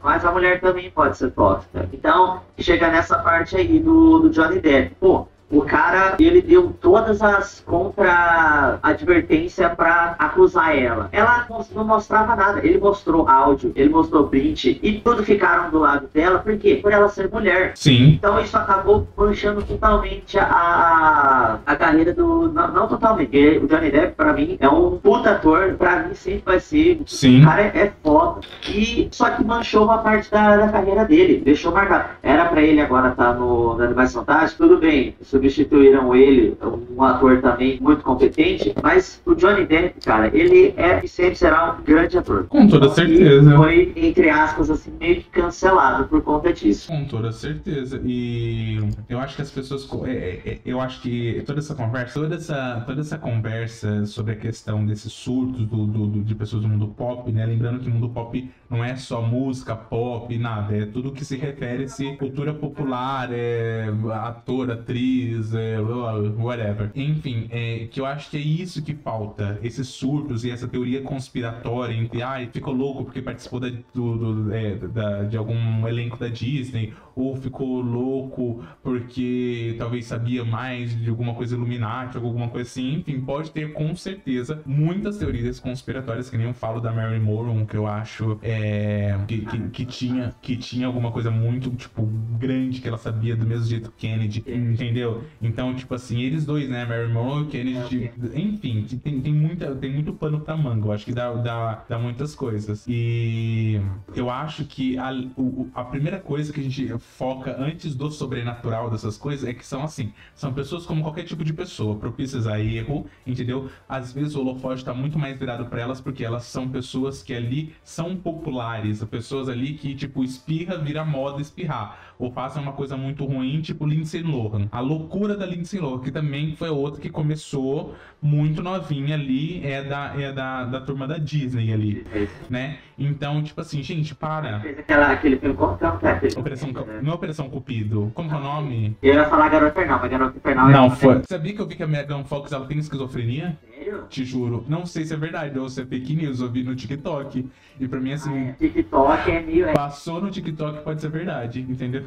mas a mulher também pode ser tóxica. Então, chega nessa parte aí do, do Johnny Depp. Pô, o cara, ele deu todas as contra-advertências pra acusar ela. Ela não- mostrava nada. Ele mostrou áudio, ele mostrou print e tudo ficaram do lado dela. Por quê? Por ela ser mulher. Sim, Então isso acabou manchando totalmente a, a carreira do. Não, não totalmente. O Johnny Depp, pra mim, é um puta ator. Pra mim, sempre vai ser. sim. O cara é, é foda. E só que manchou uma parte da, da carreira dele. Deixou marcado. Era pra ele agora estar no, no Animais Fantásticos, tudo bem. Substituíram ele, um ator também muito competente. Mas o Johnny Depp, cara, ele é e sempre será um grande ator. Com toda que certeza. Foi, entre aspas, assim, meio que cancelado por conta disso. Com toda certeza. E eu acho que as pessoas. é, é, é, Eu acho que toda essa conversa, toda essa, toda essa conversa sobre a questão desses surtos do, do- do- de pessoas do mundo pop, né? Lembrando que o mundo pop não é só música, pop, nada. É tudo que se refere a cultura popular, é ator, atriz, é, whatever. Enfim, é, que eu acho que é isso que falta. Esses surtos e essa teoria conspiratória entre, ai, ficou louco porque participou da, do, do- é, da- de algum elenco da Disney, ou ficou louco porque talvez sabia mais de alguma coisa Illuminati, alguma coisa assim. Enfim, pode ter com certeza muitas teorias conspiratórias, que nem eu falo da Mary Moron, que eu acho é, que, que, que tinha, que tinha alguma coisa muito, tipo, grande que ela sabia do mesmo jeito que Kennedy, entendeu? Então, tipo assim, eles dois, né, Mary Monroe e Kennedy, enfim, tem, tem, muita, tem muito pano pra manga, eu acho que dá, dá, dá muitas coisas. E eu acho que a, o- a primeira coisa que a gente foca antes do sobrenatural dessas coisas é que são assim, são pessoas como qualquer tipo de pessoa, propícias a erro, entendeu? Às vezes o holofote tá muito mais virado pra elas porque elas são pessoas que ali são populares, pessoas ali que, tipo, espirra, vira moda espirrar. Ou fazem uma coisa muito ruim, tipo Lindsay Lohan. A loucura da Lindsay Lohan, que também foi outra que começou muito novinha ali, é da, é da, da turma da Disney ali, né? Então, tipo assim, gente, para. Fez aquela, aquele filme, como que é o é Operação, né? não é Operação Cupido. Como que é o nome? Eu ia falar Garota Infernal, mas Garota Infernal Não, é foi. Sabia que eu vi que a Megan Fox ela tem esquizofrenia? Sério? Te juro. Não sei se é verdade ou se é fake news. Eu vi no TikTok. E pra mim, Ah, assim, é. TikTok é meio. É, Passou no TikTok, pode ser verdade, entendeu?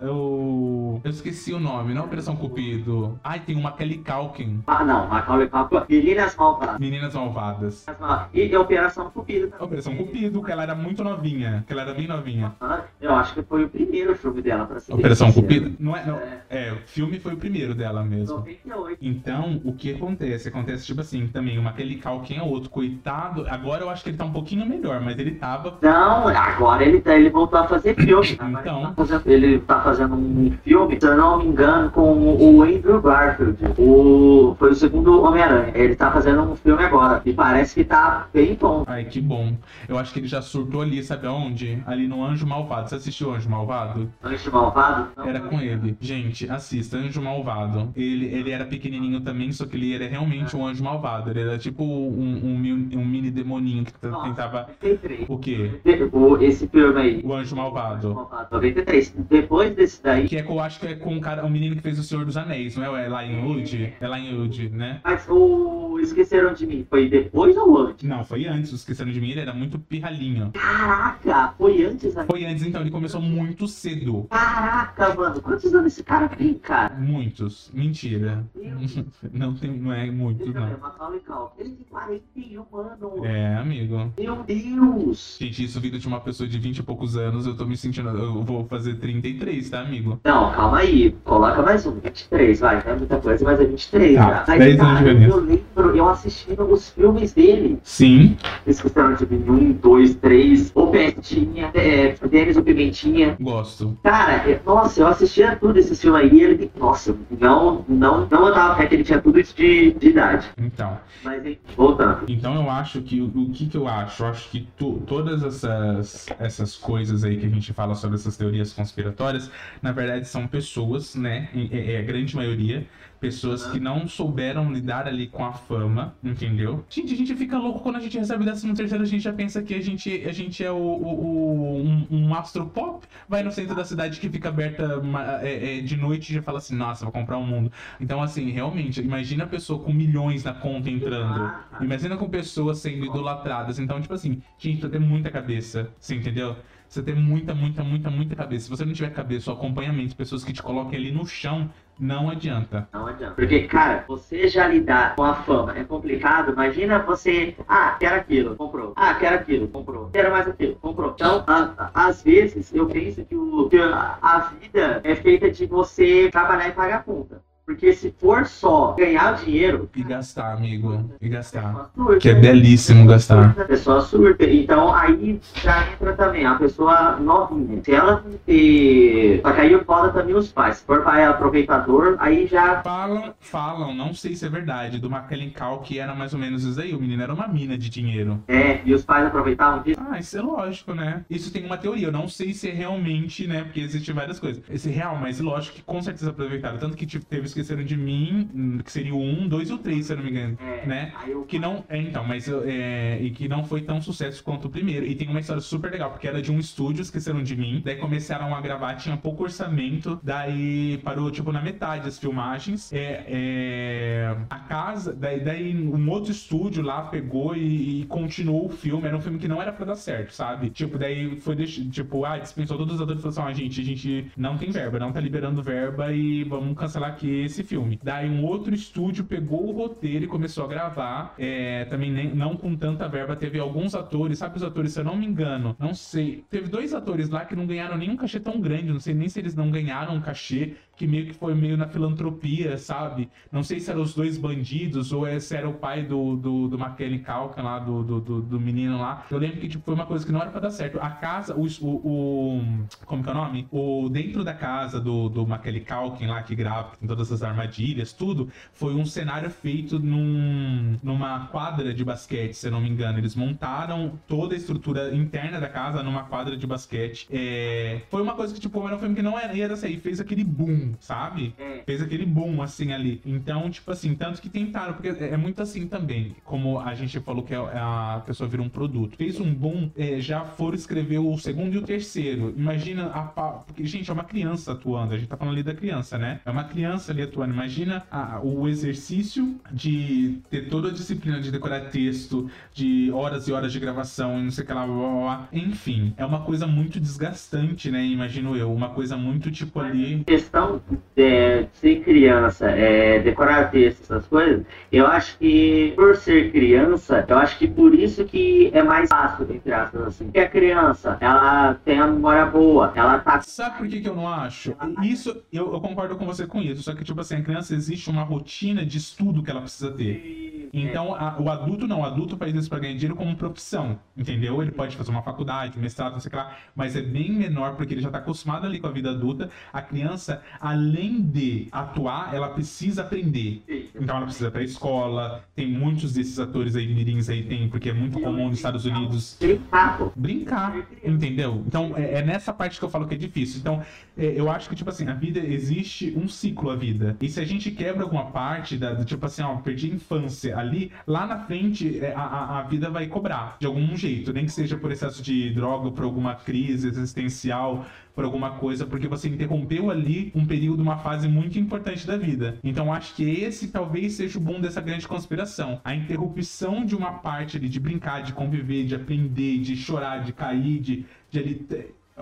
Eu, eu, esqueci o nome, não é Operação Cupido. Ai, tem uma Kelly Calkin, Ah, não, Macaulay Culkin. Meninas Malvadas. Meninas Malvadas. E a Operação Cupido também. Operação Cupido, que ela era muito novinha, que ela era bem novinha. Ah, Eu acho que foi o primeiro filme dela pra ser Operação. Cupido? Não é, não. É, É, o filme foi o primeiro dela mesmo. 98. Então, o que acontece? acontece? Tipo assim, também, uma aquele Culkin é outro, coitado. Agora eu acho que ele tá um pouquinho melhor, mas ele tava. Não, agora ele, tá, ele voltou a fazer filme. Então. Ele tá, fazendo, um filme, se eu não me engano, com o Andrew Garfield. O, foi o segundo Homem-Aranha. Ele tá fazendo um filme agora. E parece que tá bem bom. Ai, que bom. Eu acho que ele já surtou ali, sabe aonde? Ali no Anjo Malvado. Você assistiu Anjo Malvado? Anjo Malvado? Não, Era com ele. Gente, assista, Anjo Malvado. Ele, ele era pequenininho também, só que ele era realmente um anjo malvado. Ele era tipo um, um, um mini demoninho que Nossa, tentava. 93. O quê? O, esse filme aí. O Anjo Malvado. 93. Depois desse daí. Que é, que eu acho que é com o cara, o menino que fez o Senhor dos Anéis, não é? É lá em Wood? É lá em Wood, né? Mas o Esqueceram de Mim foi depois ou antes? Não, foi antes. Esqueceram de mim, ele era muito pirralhinho. Caraca, foi antes ainda. Foi antes, então, ele começou muito cedo. Caraca, mano. Quantos anos esse cara tem, cara? Muitos. Mentira. <laughs> Não tem, não é ver, não. Macaulay Culkin. Ele tem 41 anos. É, amigo. Meu Deus. Gente, isso vindo de uma pessoa de 20 e poucos anos, eu tô me sentindo. Eu vou fazer 33, tá, amigo? Não, calma aí. Coloca mais um. 23, vai. Não é muita coisa, mas é 23 Tá. Aí, 10 anos de cara, diferença. eu lembro, eu assistindo os filmes dele. Sim, Esqueceram de Mim 1, 2, 3. O Pestinha, é, Denis o Pimentinha. gosto. Cara, eu- nossa, eu assistia tudo esse filme aí. Ele, nossa, não, não, não mandava fé que ele tinha tudo isso de, de idade. Então. Mas, hein, voltando. Então eu acho que. O, o que que eu acho? Eu acho que tu- todas essas, essas coisas aí que a gente fala sobre essas teorias conspiratórias, na verdade são pessoas, né? É, a grande maioria. Pessoas que não souberam lidar ali com a fama, entendeu? Gente, a gente fica louco quando a gente recebe décimo terceiro, a gente já pensa que a gente, a gente é o, o- o- um, um astro pop, vai no centro da cidade que fica aberta é, é, de noite e já fala assim, nossa, vou comprar um mundo. Então, assim, realmente, imagina a pessoa com milhões na conta entrando. Imagina com pessoas sendo idolatradas. Então, tipo assim, gente, ter muita cabeça. Você entendeu? Você ter muita, muita, muita, muita cabeça. Se você não tiver cabeça ou acompanhamento, pessoas que te coloquem ali no chão, não adianta. Não adianta. Porque, cara, você já lidar com a fama é complicado. Imagina você, ah, quero aquilo, comprou. Ah, quero aquilo, comprou. Quero mais aquilo, comprou. Então, a- a- às vezes, eu penso que, o, que a, a vida é feita de você trabalhar e pagar conta. Porque se for só ganhar dinheiro, E gastar, amigo. E gastar. pessoa surta. Que é belíssimo gastar. A pessoa surta. Então aí já entra também a pessoa novinha. Se ela ter. Só que aí foda também os pais. Se for pai aproveitador, aí já. Falam, falam, não sei se é verdade, do Macaulay que era mais ou menos isso aí. O menino era uma mina de dinheiro. É, e os pais aproveitavam disso. Ah, isso é lógico, né? Isso tem uma teoria. Eu não sei se é realmente, né? Porque existem várias coisas. Esse é real, mas lógico que com certeza aproveitaram. Tanto que tipo, teve Esqueceram de Mim, que seria o 1, 2 e o 3, se eu não me engano. É, Né? Eu... Que não. É, então, mas. É, e que não foi tão sucesso quanto o primeiro. E tem uma história super legal, porque era de um estúdio, esqueceram de mim. Daí começaram a gravar, tinha pouco orçamento. Daí parou, tipo, na metade as filmagens. É, é, a casa. Daí, daí um outro estúdio lá pegou e, e continuou o filme. Era um filme que não era pra dar certo, sabe? Tipo, daí foi tipo, ah, dispensou todos os atores e falou assim: ah, gente, a gente não tem verba, não tá liberando verba e vamos cancelar aqui esse filme. Daí um outro estúdio pegou o roteiro e começou a gravar. É, também nem- não com tanta verba. Teve alguns atores, sabe os atores, se eu não me engano, não sei. Teve dois atores lá que não ganharam nenhum cachê tão grande. Não sei nem se eles não ganharam um cachê, que meio que foi meio na filantropia, sabe? Não sei se eram os dois bandidos ou se era o pai do, do, do Culkin lá, do, do, do, menino lá. Eu lembro que tipo, foi uma coisa que não era pra dar certo. A casa, o. o, o- como que é o nome? O, dentro da casa do, do Macaulay Culkin lá, que grava, que tem todas as armadilhas, tudo, foi um cenário feito num, numa quadra de basquete, se eu não me engano. Eles montaram toda a estrutura interna da casa numa quadra de basquete. É, foi uma coisa que, tipo, era um filme que não era, ia e fez aquele boom, sabe? É, fez aquele boom assim ali. Então, tipo assim, tanto que tentaram, porque é é muito assim também, como a gente falou que a a pessoa vira um produto. Fez um boom, é, já foram escrever o segundo e o terceiro. Imagina a porque gente, é uma criança atuando, a gente tá falando ali da criança, né? É uma criança ali atuando. Imagina a- o exercício de ter toda a disciplina de decorar texto, de horas e horas de gravação e não sei o que lá, blá, blá, blá. Enfim, é uma coisa muito desgastante, né? Imagino eu, uma coisa muito tipo ali questão é, de ser criança, é, decorar texto, essas coisas, eu acho que por ser criança, eu acho que por isso que é mais fácil, entre aspas, assim. Porque a criança, ela tem a memória boa, ela tá Sabe por que, que eu não acho? Isso, eu, eu concordo com você com isso. Só que, tipo assim, a criança existe uma rotina de estudo que ela precisa ter. Então, a- o adulto não, o adulto faz isso pra ganhar dinheiro como profissão, entendeu? Ele pode fazer uma faculdade, mestrado, não sei lá, mas é bem menor porque ele já tá acostumado ali com a vida adulta. A criança, além de atuar, ela precisa aprender. Então ela precisa ir pra escola, tem muitos desses atores aí, mirins aí tem, porque é muito comum nos Estados Unidos Brincar, brincar, entendeu? Então é, é nessa parte que eu falo que é difícil. Então é, eu acho que, tipo assim, a vida existe um ciclo, a vida. E se a gente quebra alguma parte da, do tipo assim, ó, perdi a infância ali, lá na frente é, a, a, a vida vai cobrar de algum jeito, nem que seja por excesso de droga, por alguma crise existencial, por alguma coisa, porque você interrompeu ali um período, uma fase muito importante da vida. Então acho que esse talvez seja o boom dessa grande conspiração. A interrupção de uma parte ali de brincar, de conviver, de aprender, de chorar, de cair, de, de ali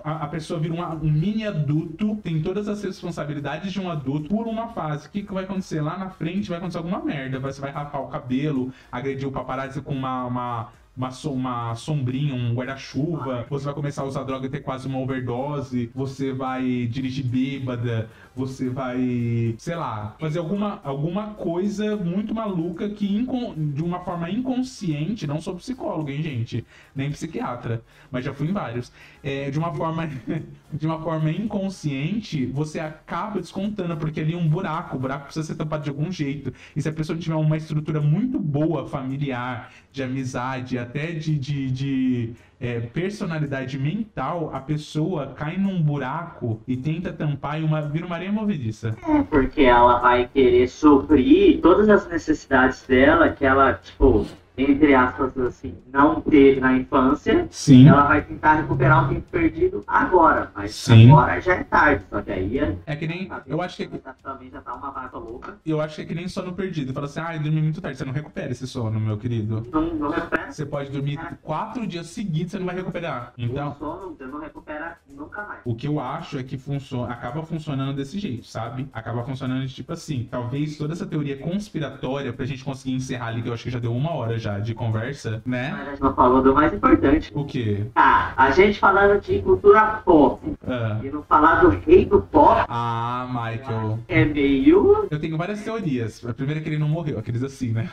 a, pessoa vira um mini adulto, tem todas as responsabilidades de um adulto, pula uma fase. O que, que vai acontecer? Lá na frente vai acontecer alguma merda. Você vai rapar o cabelo, agredir o paparazzi com uma, uma, uma, uma sombrinha, um guarda-chuva. Você vai começar a usar droga e ter quase uma overdose. Você vai dirigir bêbada. Você vai, sei lá, fazer alguma, alguma coisa muito maluca que de uma forma inconsciente, não sou psicólogo, hein, gente? Nem psiquiatra, mas já fui em vários. É, de uma forma <laughs> de uma forma inconsciente, você acaba descontando, porque ali é um buraco, o buraco precisa ser tampado de algum jeito. E se a pessoa tiver uma estrutura muito boa, familiar, de amizade, até de, de, de, é, personalidade mental, a pessoa cai num buraco e tenta tampar e uma, vira uma areia movediça. É, porque ela vai querer suprir todas as necessidades dela, que ela, tipo, entre aspas, assim, não teve na infância. Sim. Ela vai tentar recuperar o tempo perdido agora, mas Sim. agora já é tarde, só que aí é- É que nem. Eu acho que é, também já tá uma vaca louca. eu acho que é que nem sono perdido. Fala assim, ah, eu dormi muito tarde. Você não recupera esse sono, meu querido. Não, não recupera. Você pode dormir quatro dias seguidos, você não vai recuperar. Então, O sono você não recupera nunca mais. O que eu acho é que funciona, acaba funcionando desse jeito, sabe? Acaba funcionando de tipo assim, talvez toda essa teoria conspiratória pra gente conseguir encerrar ali, que eu acho que já deu uma hora já de conversa, né? Mas não falou do mais importante. O quê? Tá, a gente falando de cultura pop Ah, e não falar do rei do pop Ah, Michael. é meio. Eu tenho várias teorias. A primeira é que ele não morreu, aqueles assim, né?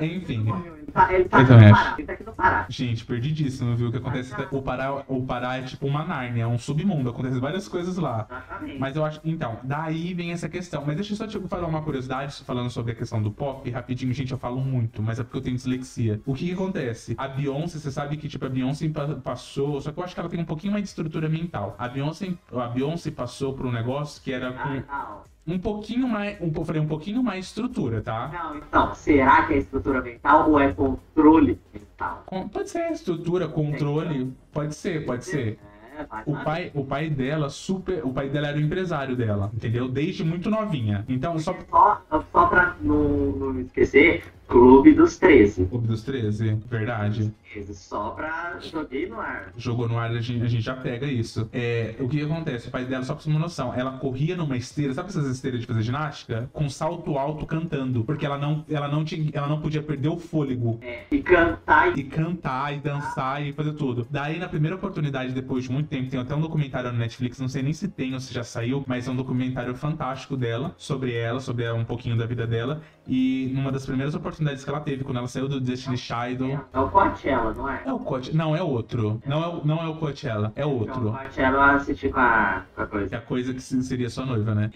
Enfim. Ele tá, ele tá Eu também acho. Ele tá aqui no Pará. Gente, perdidíssimo, viu? O que acontece. O Pará, o Pará é tipo uma Nárnia, é um submundo, acontece várias coisas lá. Exatamente. Mas eu acho. Então, daí vem essa questão. Mas deixa eu só te falar uma curiosidade, falando sobre a questão do pop, rapidinho, gente, eu falo muito, mas é porque eu tenho dislexia. O que, que acontece? A Beyoncé, você sabe que, tipo, a Beyoncé pa- passou. Só que eu acho que ela tem um pouquinho mais de estrutura mental. A Beyoncé, a Beyoncé passou por um negócio que era Ah, com não. um pouquinho mais. Um, falei, um pouquinho mais estrutura, tá? Não, então, será que é estrutura mental ou é controle mental? Com- Pode ser estrutura, controle. Pode ser, pode ser. É, O pai, o pai dela, super. O pai dela era o empresário dela, entendeu? Desde muito novinha. Então, só. Só, só pra não, não esquecer, Clube dos 13. Clube dos 13, verdade. Só pra joguei no ar. Jogou no ar, a gente, a gente já pega isso. É, o que, acontece? O pai dela, só pra você ter uma noção, ela corria numa esteira, sabe essas esteiras de fazer ginástica? Com salto alto cantando. Porque ela não, ela não, tinha, ela não podia perder o fôlego. É, e cantar e cantar, e dançar, e fazer tudo. Daí, na primeira oportunidade, depois de muito tempo, tem até um documentário no Netflix, não sei nem se tem ou se já saiu, mas é um documentário fantástico dela, sobre ela, sobre um pouquinho da vida dela. E numa das primeiras oportunidades que ela teve, quando ela saiu do Destiny Child. É o Coachella, não é? É o Coachella. Não, é outro. Não é, o- não é o Coachella, é Então, o outro. Coachella eu assisti com a, com a É coisa. a coisa que se- seria sua noiva, né?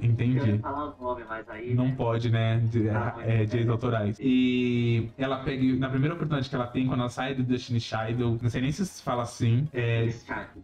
Entendi. mas aí. Não né? pode, né? De, é, direitos autorais. E ela pega. Na primeira oportunidade que ela tem, quando ela sai do Destiny Child, não sei nem se se fala assim, é,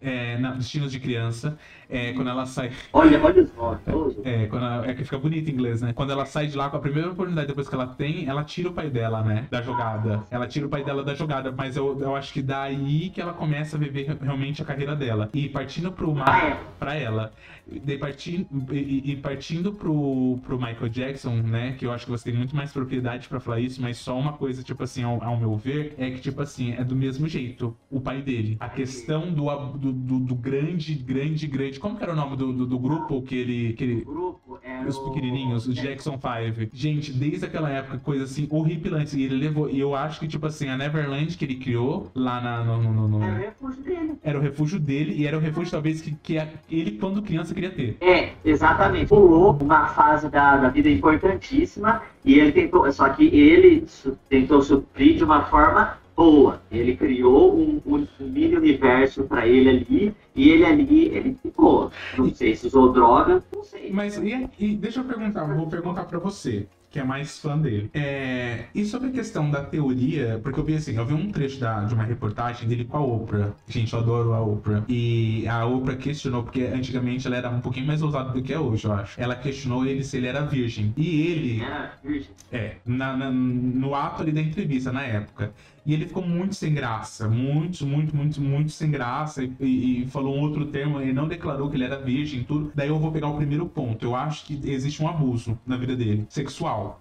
é, na, Destinos de Criança, é, quando ela sai. <laughs> Olha, olha os nomes. todos. É, quando ela- é que fica bonito em inglês, né? Quando ela sai de lá com a primeira oportunidade depois que ela tem, ela tira o pai dela, né? Da jogada. Ela tira o pai dela da jogada, mas eu, eu acho que daí que ela começa a viver re- realmente a carreira dela. E partindo pro mar pra ela. E, partindo, e, e partindo pro, pro Michael Jackson, né? Que eu acho que você tem muito mais propriedade pra falar isso, mas só uma coisa, tipo assim, ao, ao meu ver, é que, tipo assim, é do mesmo jeito. O pai dele. A questão do, do, do, do grande, grande, grande. Como que era o nome do, do, do grupo que ele. Que ele O grupo é os pequenininhos, os Jackson 5. Gente, desde aquela época, coisa assim, horripilante. E ele levou. E eu acho que, tipo assim, a Neverland que ele criou lá na, no, no, no- no- É o refúgio dele. era o refúgio dele e era o refúgio talvez que, que ele quando criança queria ter. É, exatamente. Pulou uma fase da, da vida importantíssima e ele tentou, só que ele su- tentou suprir de uma forma boa. Ele criou um, um mini universo pra ele ali e ele ali, ele ficou. Não sei se usou droga, não sei. Mas e, e deixa eu perguntar, vou perguntar pra você, que é mais fã dele. É, e sobre a questão da teoria, porque eu vi assim, eu vi um trecho da, de uma reportagem dele com a Oprah. Gente, eu adoro a Oprah. E a Oprah questionou, porque antigamente ela era um pouquinho mais ousada do que é hoje, eu acho. Ela questionou ele se ele era virgem. E ele, Era virgem. é, na- na- no ato ali da entrevista, na época. E ele ficou muito sem graça, muito, muito, muito, muito sem graça. E, e- e falou um outro termo, ele não declarou que ele era virgem tudo. Daí eu vou pegar o primeiro ponto. Eu acho que existe um abuso na vida dele, sexual.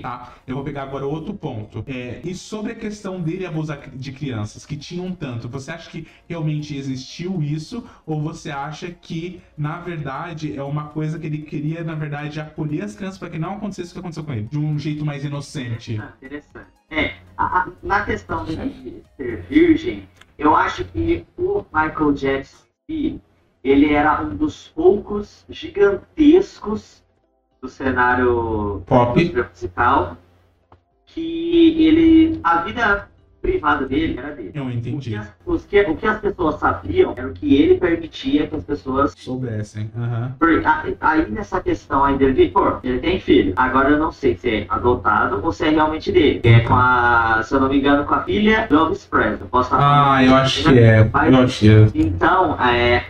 Tá? Eu vou pegar agora outro ponto. É, e sobre a questão dele abusar de crianças, que tinham tanto, você acha que realmente existiu isso? Ou você acha que, na verdade, é uma coisa que ele queria, na verdade, acolher as crianças para que não acontecesse o que aconteceu com ele? De um jeito mais inocente. Ah, interessante. É, a- a- na questão de ser virgem, eu acho que o Michael Jackson, ele era um dos poucos gigantescos do cenário Pop. musical que ele, a vida privada dele era dele. Eu O que, entendi. as, que- o que as pessoas sabiam era o que ele permitia que as pessoas Soubessem. Por- a- Aí nessa questão aí dele, pô, ele tem filho. Agora eu não sei se é adotado ou se é realmente dele. É com a, se eu não me engano, com a filha do Elvis Presley. Posso estar Ah, eu acho que é. Eu acho que é. Então, é,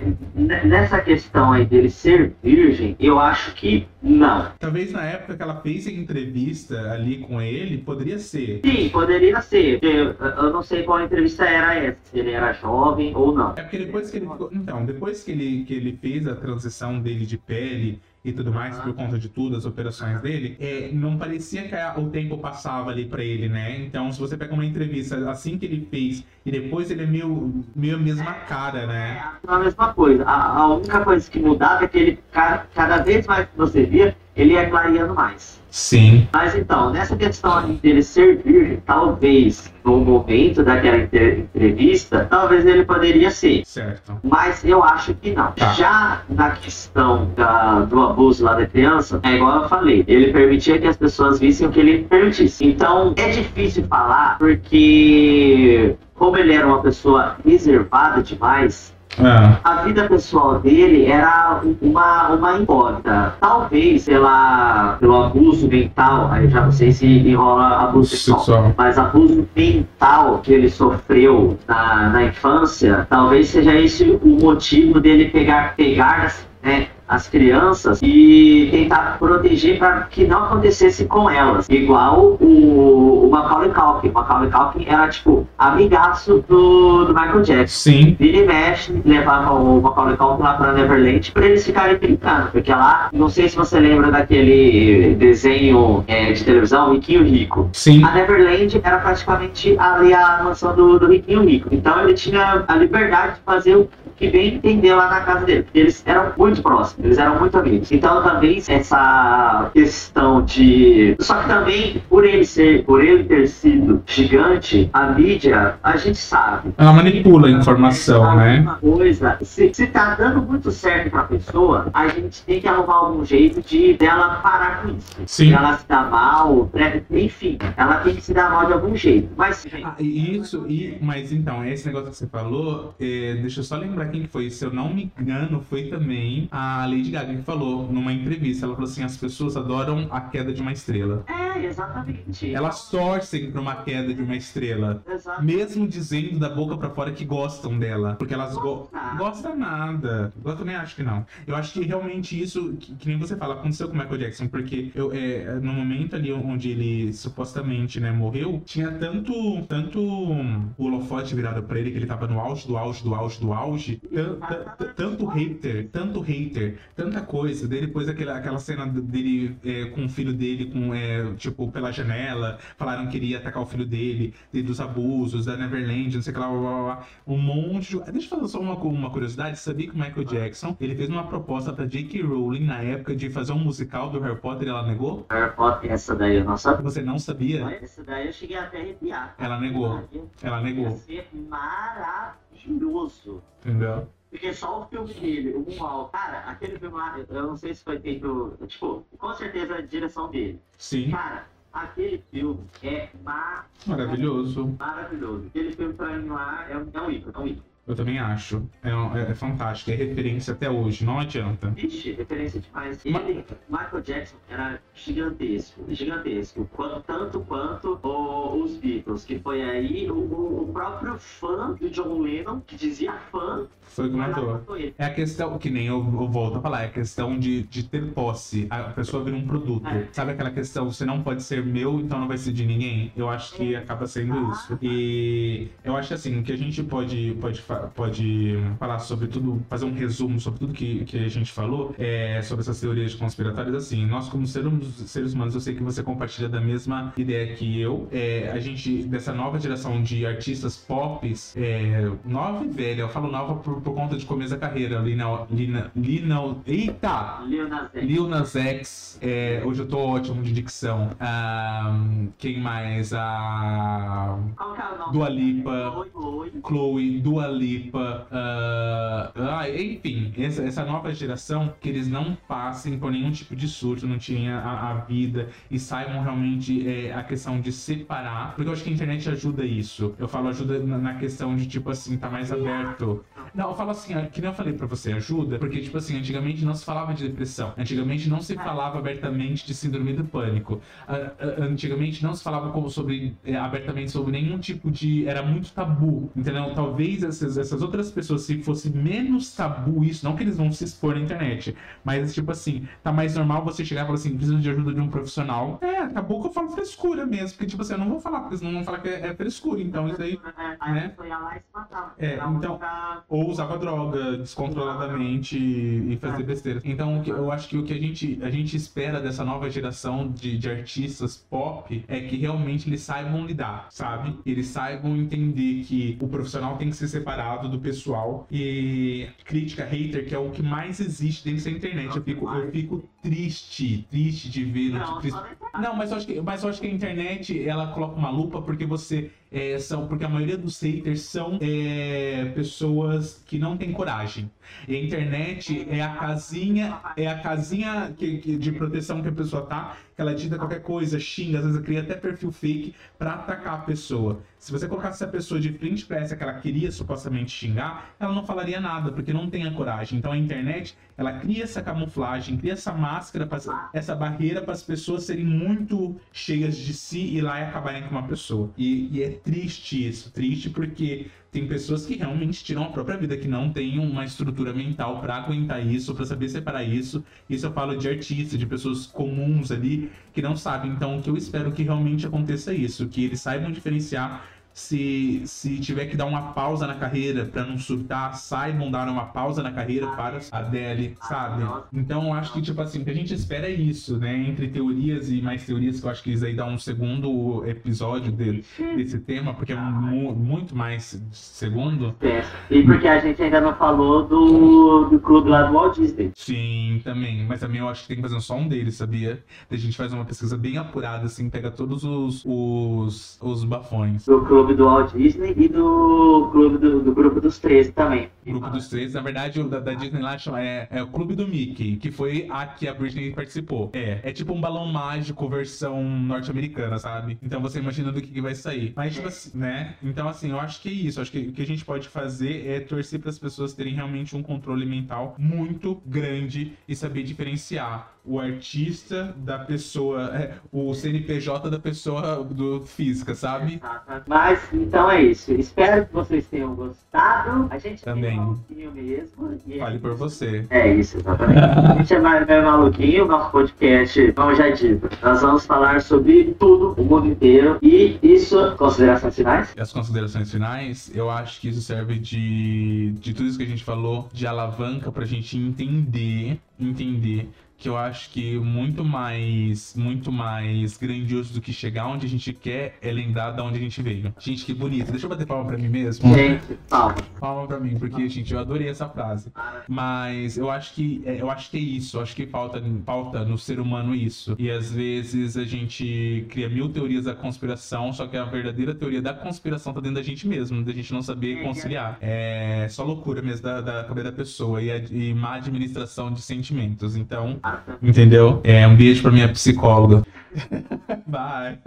nessa questão aí dele ser virgem, eu acho que não. Talvez na época que ela fez a entrevista ali com ele, poderia ser. Sim, poderia ser. Eu, eu não sei qual entrevista era essa, se ele era jovem ou não. É porque depois que ele ficou. Então, depois que ele, que ele fez a transição dele de pele e tudo mais, por conta de tudo, as operações dele, é, não parecia que a- o tempo passava ali pra ele, né? Então, se você pega uma entrevista assim que ele fez e depois ele é meio, meio a mesma cara, né? É a mesma coisa. A, a única coisa que mudava é que ele, ca- cada vez mais que você via, ele ia clareando mais. Sim. Mas então, nessa questão dele ser virgem, talvez no momento daquela entre- entrevista, talvez ele poderia ser. Certo. Mas eu acho que não. Tá. Já na questão da- do abuso lá da criança, é igual eu falei, ele permitia que as pessoas vissem o que ele permitisse. Então é difícil falar porque, como ele era uma pessoa reservada demais, Ah, a vida pessoal dele era uma, uma incógnita. Talvez pela, pelo abuso mental, aí já não sei se enrola abuso sexual, sexual. mas abuso mental que ele sofreu na, na infância, talvez seja esse o motivo dele pegar, pegar né, as crianças e tentar proteger para que não acontecesse com elas. Igual o, o Macaulay Culkin. O Macaulay Culkin era, tipo, amigaço do, do Michael Jackson. Sim. E mexe, levava o Macaulay Culkin lá pra Neverland pra eles ficarem brincando. Porque lá, não sei se você lembra daquele desenho é, de televisão, Riquinho Rico. Sim. A Neverland era praticamente ali a mansão do, do Riquinho Rico. Então ele tinha a liberdade de fazer o que bem entender lá na casa dele. Porque eles eram muito próximos, eles eram muito amigos. Então talvez essa questão de. Só que também, por ele ser, por ele ter sido gigante, a mídia, a gente sabe. Ela manipula a informação, né? Alguma coisa. Se, se tá dando muito certo pra pessoa, a gente tem que arrumar algum jeito de dela parar com isso. Sim. Se ela se dá mal, né? enfim, ela tem que se dar mal de algum jeito. Mas, Ah, isso, e, mas então, esse negócio que você falou, é, deixa eu só lembrar quem que foi. Se eu não me engano, foi também a Lady Gaga que falou numa entrevista. Ela falou assim: as pessoas adoram a queda de uma estrela. é, exatamente. Elas torcem pra uma queda de uma estrela. Exato. Mesmo dizendo da boca pra fora que gostam dela. Porque elas go gostam nada. Eu também acho que não. Eu acho que realmente isso, que, que nem você fala, aconteceu com o Michael Jackson. Porque eu, é, no momento ali onde ele supostamente né, morreu, tinha tanto, tanto um, holofote virado pra ele, que ele tava no auge do auge do auge do auge. Tan- Tanto hater, tanto hater, tanta coisa. Daí depois aquela, aquela cena dele é, com o filho dele, com, é, tipo, pela janela, falaram que iria atacar o filho dele, e dos abusos, da Neverland, não sei o que lá, blá, blá, blá, um monte de... Deixa eu falar só uma, uma curiosidade, sabia que o Michael Jackson, ele fez uma proposta pra J.K. Rowling na época de fazer um musical do Harry Potter e ela negou? Harry Potter, essa daí eu não sabia. Você não sabia? Essa daí eu cheguei até a arrepiar. Ela negou. Ela Ia negou. ser maravilhoso. Maravilhoso. Entendeu? Porque só o filme dele, o Moonwalk, cara, aquele filme lá, eu- não sei se foi feito, tipo, com certeza a direção dele. Sim, Cara, aquele filme é ma- maravilhoso. maravilhoso. Aquele filme pra mim lá é um, é um ícone, é um ícone. Eu também acho. É, é- é fantástico. É referência até hoje, não adianta. Vixe, referência demais. Ma- Ele, Michael Jackson era gigantesco, gigantesco. Quanto, tanto quanto o- os Beatles, que foi aí o, o- próprio fã do John Lennon, que dizia fã, Foi o que matou. matou ele. É a questão, que nem eu, eu volto a falar, é a questão de, de ter posse. A pessoa vira um produto. É. Sabe aquela questão, você não pode ser meu, então não vai ser de ninguém? Eu acho que acaba sendo isso. E eu acho assim, o que a gente pode, pode, fa- pode falar sobre tudo, fazer um resumo sobre tudo que, que a gente falou, é, sobre essas teorias conspiratórias, assim, nós como seres, seres humanos, eu sei que você compartilha da mesma ideia que eu. É, a gente, dessa nova geração de artistas pop, é, nova e velha, eu falo nova por, por conta de começo da carreira, Lina, Lina, Lina, eita! Lil Nas X. É, hoje eu tô ótimo de dicção. Ahn, quem mais? A Qual que é? Dua Lipa. Chloe, Chloe. Chloe, Dua Lipa, ah, ah, enfim, essa, essa nova geração que eles não passem por nenhum tipo de surto, não tinha a, a vida e saibam realmente é, a questão de separar, porque eu acho que a internet ajuda isso. Eu falo ajuda na, na questão de tipo assim, tá mais aberto. Não, eu falo assim, ó, que nem eu falei pra você, ajuda, porque tipo assim, antigamente não se falava de depressão, antigamente não se falava abertamente de síndrome do pânico, Ah, ah, antigamente não se falava sobre é, abertamente sobre nenhum tipo de era muito tabu, entendeu? Talvez essas, essas outras pessoas se fosse menos tabu isso, não que eles vão se expor na internet, mas tipo assim, tá mais normal você chegar e falar assim, preciso de ajuda de um profissional. É, acabou que eu falo frescura mesmo, porque tipo assim, eu não vou falar, porque senão vão falar que é, é frescura, então isso aí né? se. É, então- ou usava droga descontroladamente e, fazia besteira. Então, eu acho que o que a gente, a gente espera dessa nova geração de, de artistas pop é que realmente eles saibam lidar, sabe? Eles saibam entender que o profissional tem que ser do pessoal e crítica hater, que é o que mais existe dentro da internet. Eu fico, eu fico triste, triste de ver. Não, internet. não, mas eu acho que, mas eu acho que a internet ela coloca uma lupa porque você é, são porque a maioria dos haters são é, pessoas que não têm coragem. E a internet é a casinha é a casinha que, que- de proteção que a pessoa tá, que ela dita qualquer coisa, xinga, às vezes cria até perfil fake pra atacar a pessoa. Se você colocasse a pessoa de frente pra essa que ela queria supostamente xingar, ela não falaria nada, porque não tem a coragem. Então a internet, ela cria essa camuflagem, cria essa máscara, pra- essa barreira para as pessoas serem muito cheias de si e lá e acabarem com uma pessoa. E, e é triste isso, triste porque tem pessoas que realmente tiram a própria vida, que não têm uma estrutura mental pra aguentar isso, pra saber separar isso. Isso eu falo de artistas, de pessoas comuns ali que não sabem. Então, o que eu espero que realmente aconteça isso, que eles saibam diferenciar se, se tiver que dar uma pausa na carreira pra não surtar, saibam dar uma pausa na carreira para a Adele, sabe? Então eu acho que, tipo assim, o que a gente espera é isso, né? Entre teorias e mais teorias, que eu acho que isso aí dá um segundo episódio dele, desse tema, porque é mu- muito mais segundo. É. E porque a gente ainda não falou do, do clube lá do Walt Disney. Sim, também. Mas também eu acho que tem que fazer só um deles, sabia? A gente faz uma pesquisa bem apurada, assim, pega todos os, os, os bafões. Do clube do Walt Disney e do clube do, do grupo dos 13 também. O grupo dos três, na verdade, o da, da Disney lá é, é o Clube do Mickey, que foi a que a Britney participou. É, é tipo um balão mágico versão norte-americana, sabe? Então você imagina do que, que vai sair. Mas, tipo assim, né? Então, assim, eu acho que é isso. Acho que o que a gente pode fazer é torcer para as pessoas terem realmente um controle mental muito grande e saber diferenciar o artista da pessoa, é, o CNPJ da pessoa do física, sabe? Mas então é isso. Espero que vocês tenham gostado. A gente Também. é maluquinho mesmo. Fale por você. É isso, exatamente. A gente é mais meio maluquinho, nosso podcast, como já dito, nós vamos falar sobre tudo, o mundo inteiro. E isso, considerações finais? E as considerações finais, eu acho que isso serve de, de tudo isso que a gente falou, de alavanca pra gente entender, entender que eu acho que muito mais, muito mais grandioso do que chegar onde a gente quer é lembrar de onde a gente veio. Gente, que bonito. Deixa eu bater palma pra mim mesmo. Gente, palma. Palma pra mim, porque, gente, eu adorei essa frase. Mas eu acho que é, eu acho que é isso. Eu acho que falta, falta no ser humano isso. E às vezes a gente cria mil teorias da conspiração, só que a verdadeira teoria da conspiração tá dentro da gente mesmo, da gente não saber conciliar. É só loucura mesmo da, da cabeça da pessoa e, a, e má administração de sentimentos. Então. Entendeu? É um beijo pra minha psicóloga. <laughs> Bye.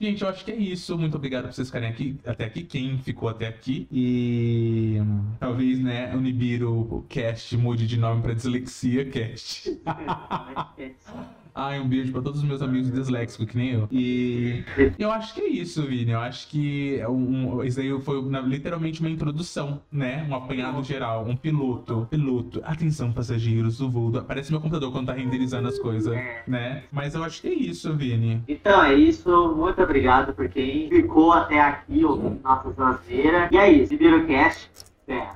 Gente, eu acho que é isso. Muito obrigado por vocês ficarem aqui até aqui, quem ficou até aqui. E hum, talvez, né, o Nibiru Cast mude de nome pra Dislexia Cast. <laughs> Ai, um beijo pra todos os meus amigos disléxicos, que nem eu. E eu acho que é isso, Vini. Eu acho que é um, isso aí foi literalmente uma introdução, né? Um apanhado geral, um piloto. Piloto. Atenção, passageiros, o voo. do- Parece meu computador quando tá renderizando as coisas, né? Mas eu acho que é isso, Vini. Então é isso, muito obrigado por quem ficou até aqui ouvindo nossa asneira. E é isso, Ibirocast, é,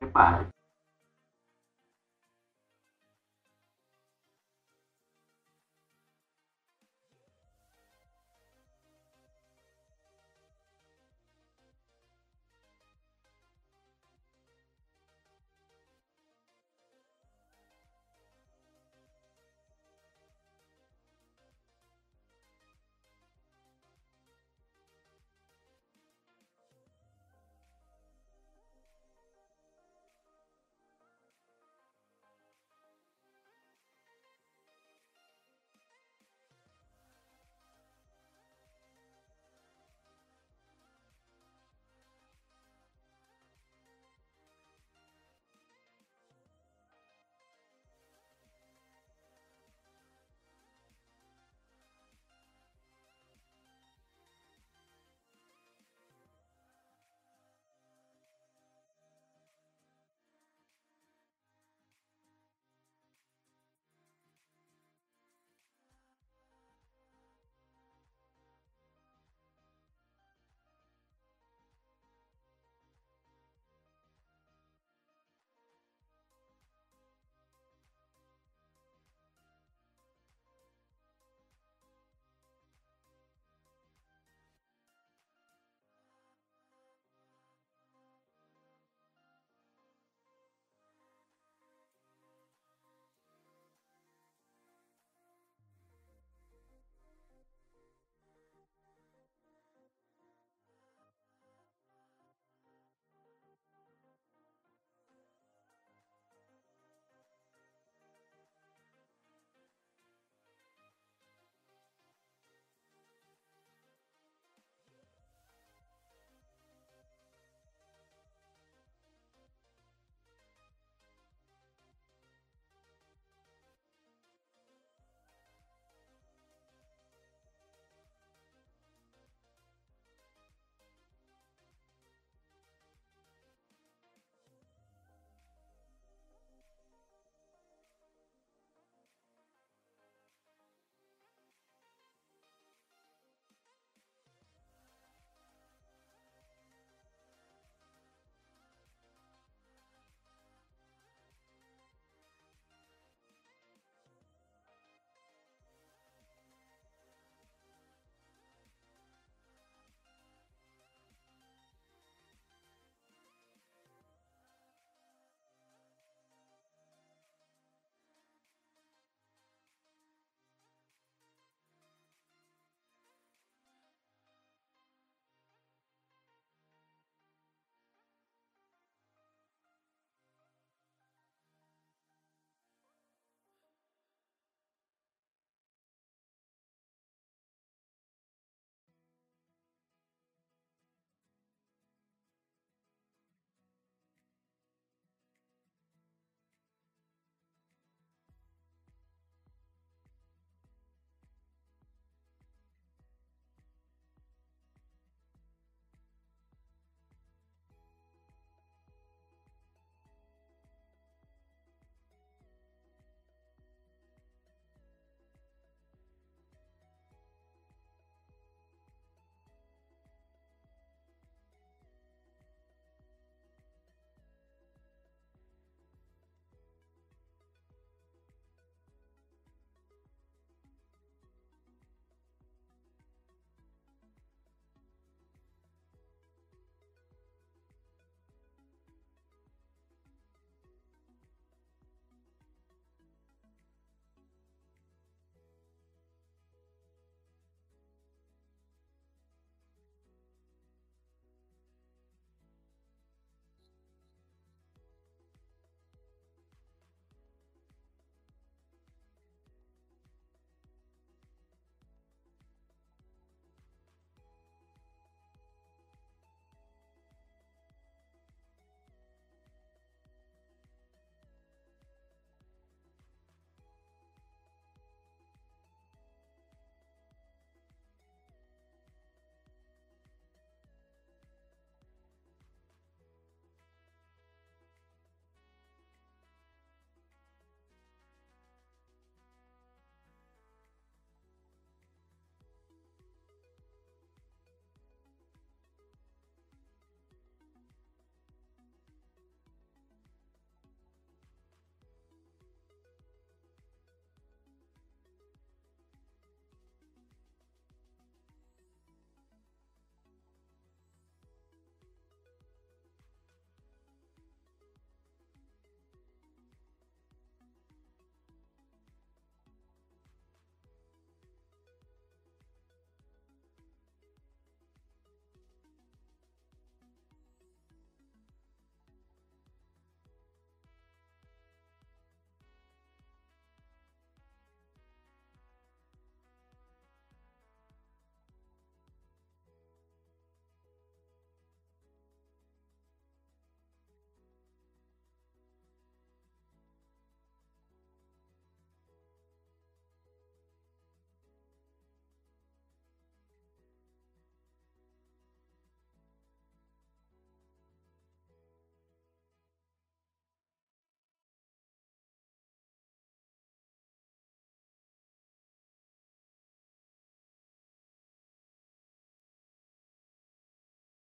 prepare.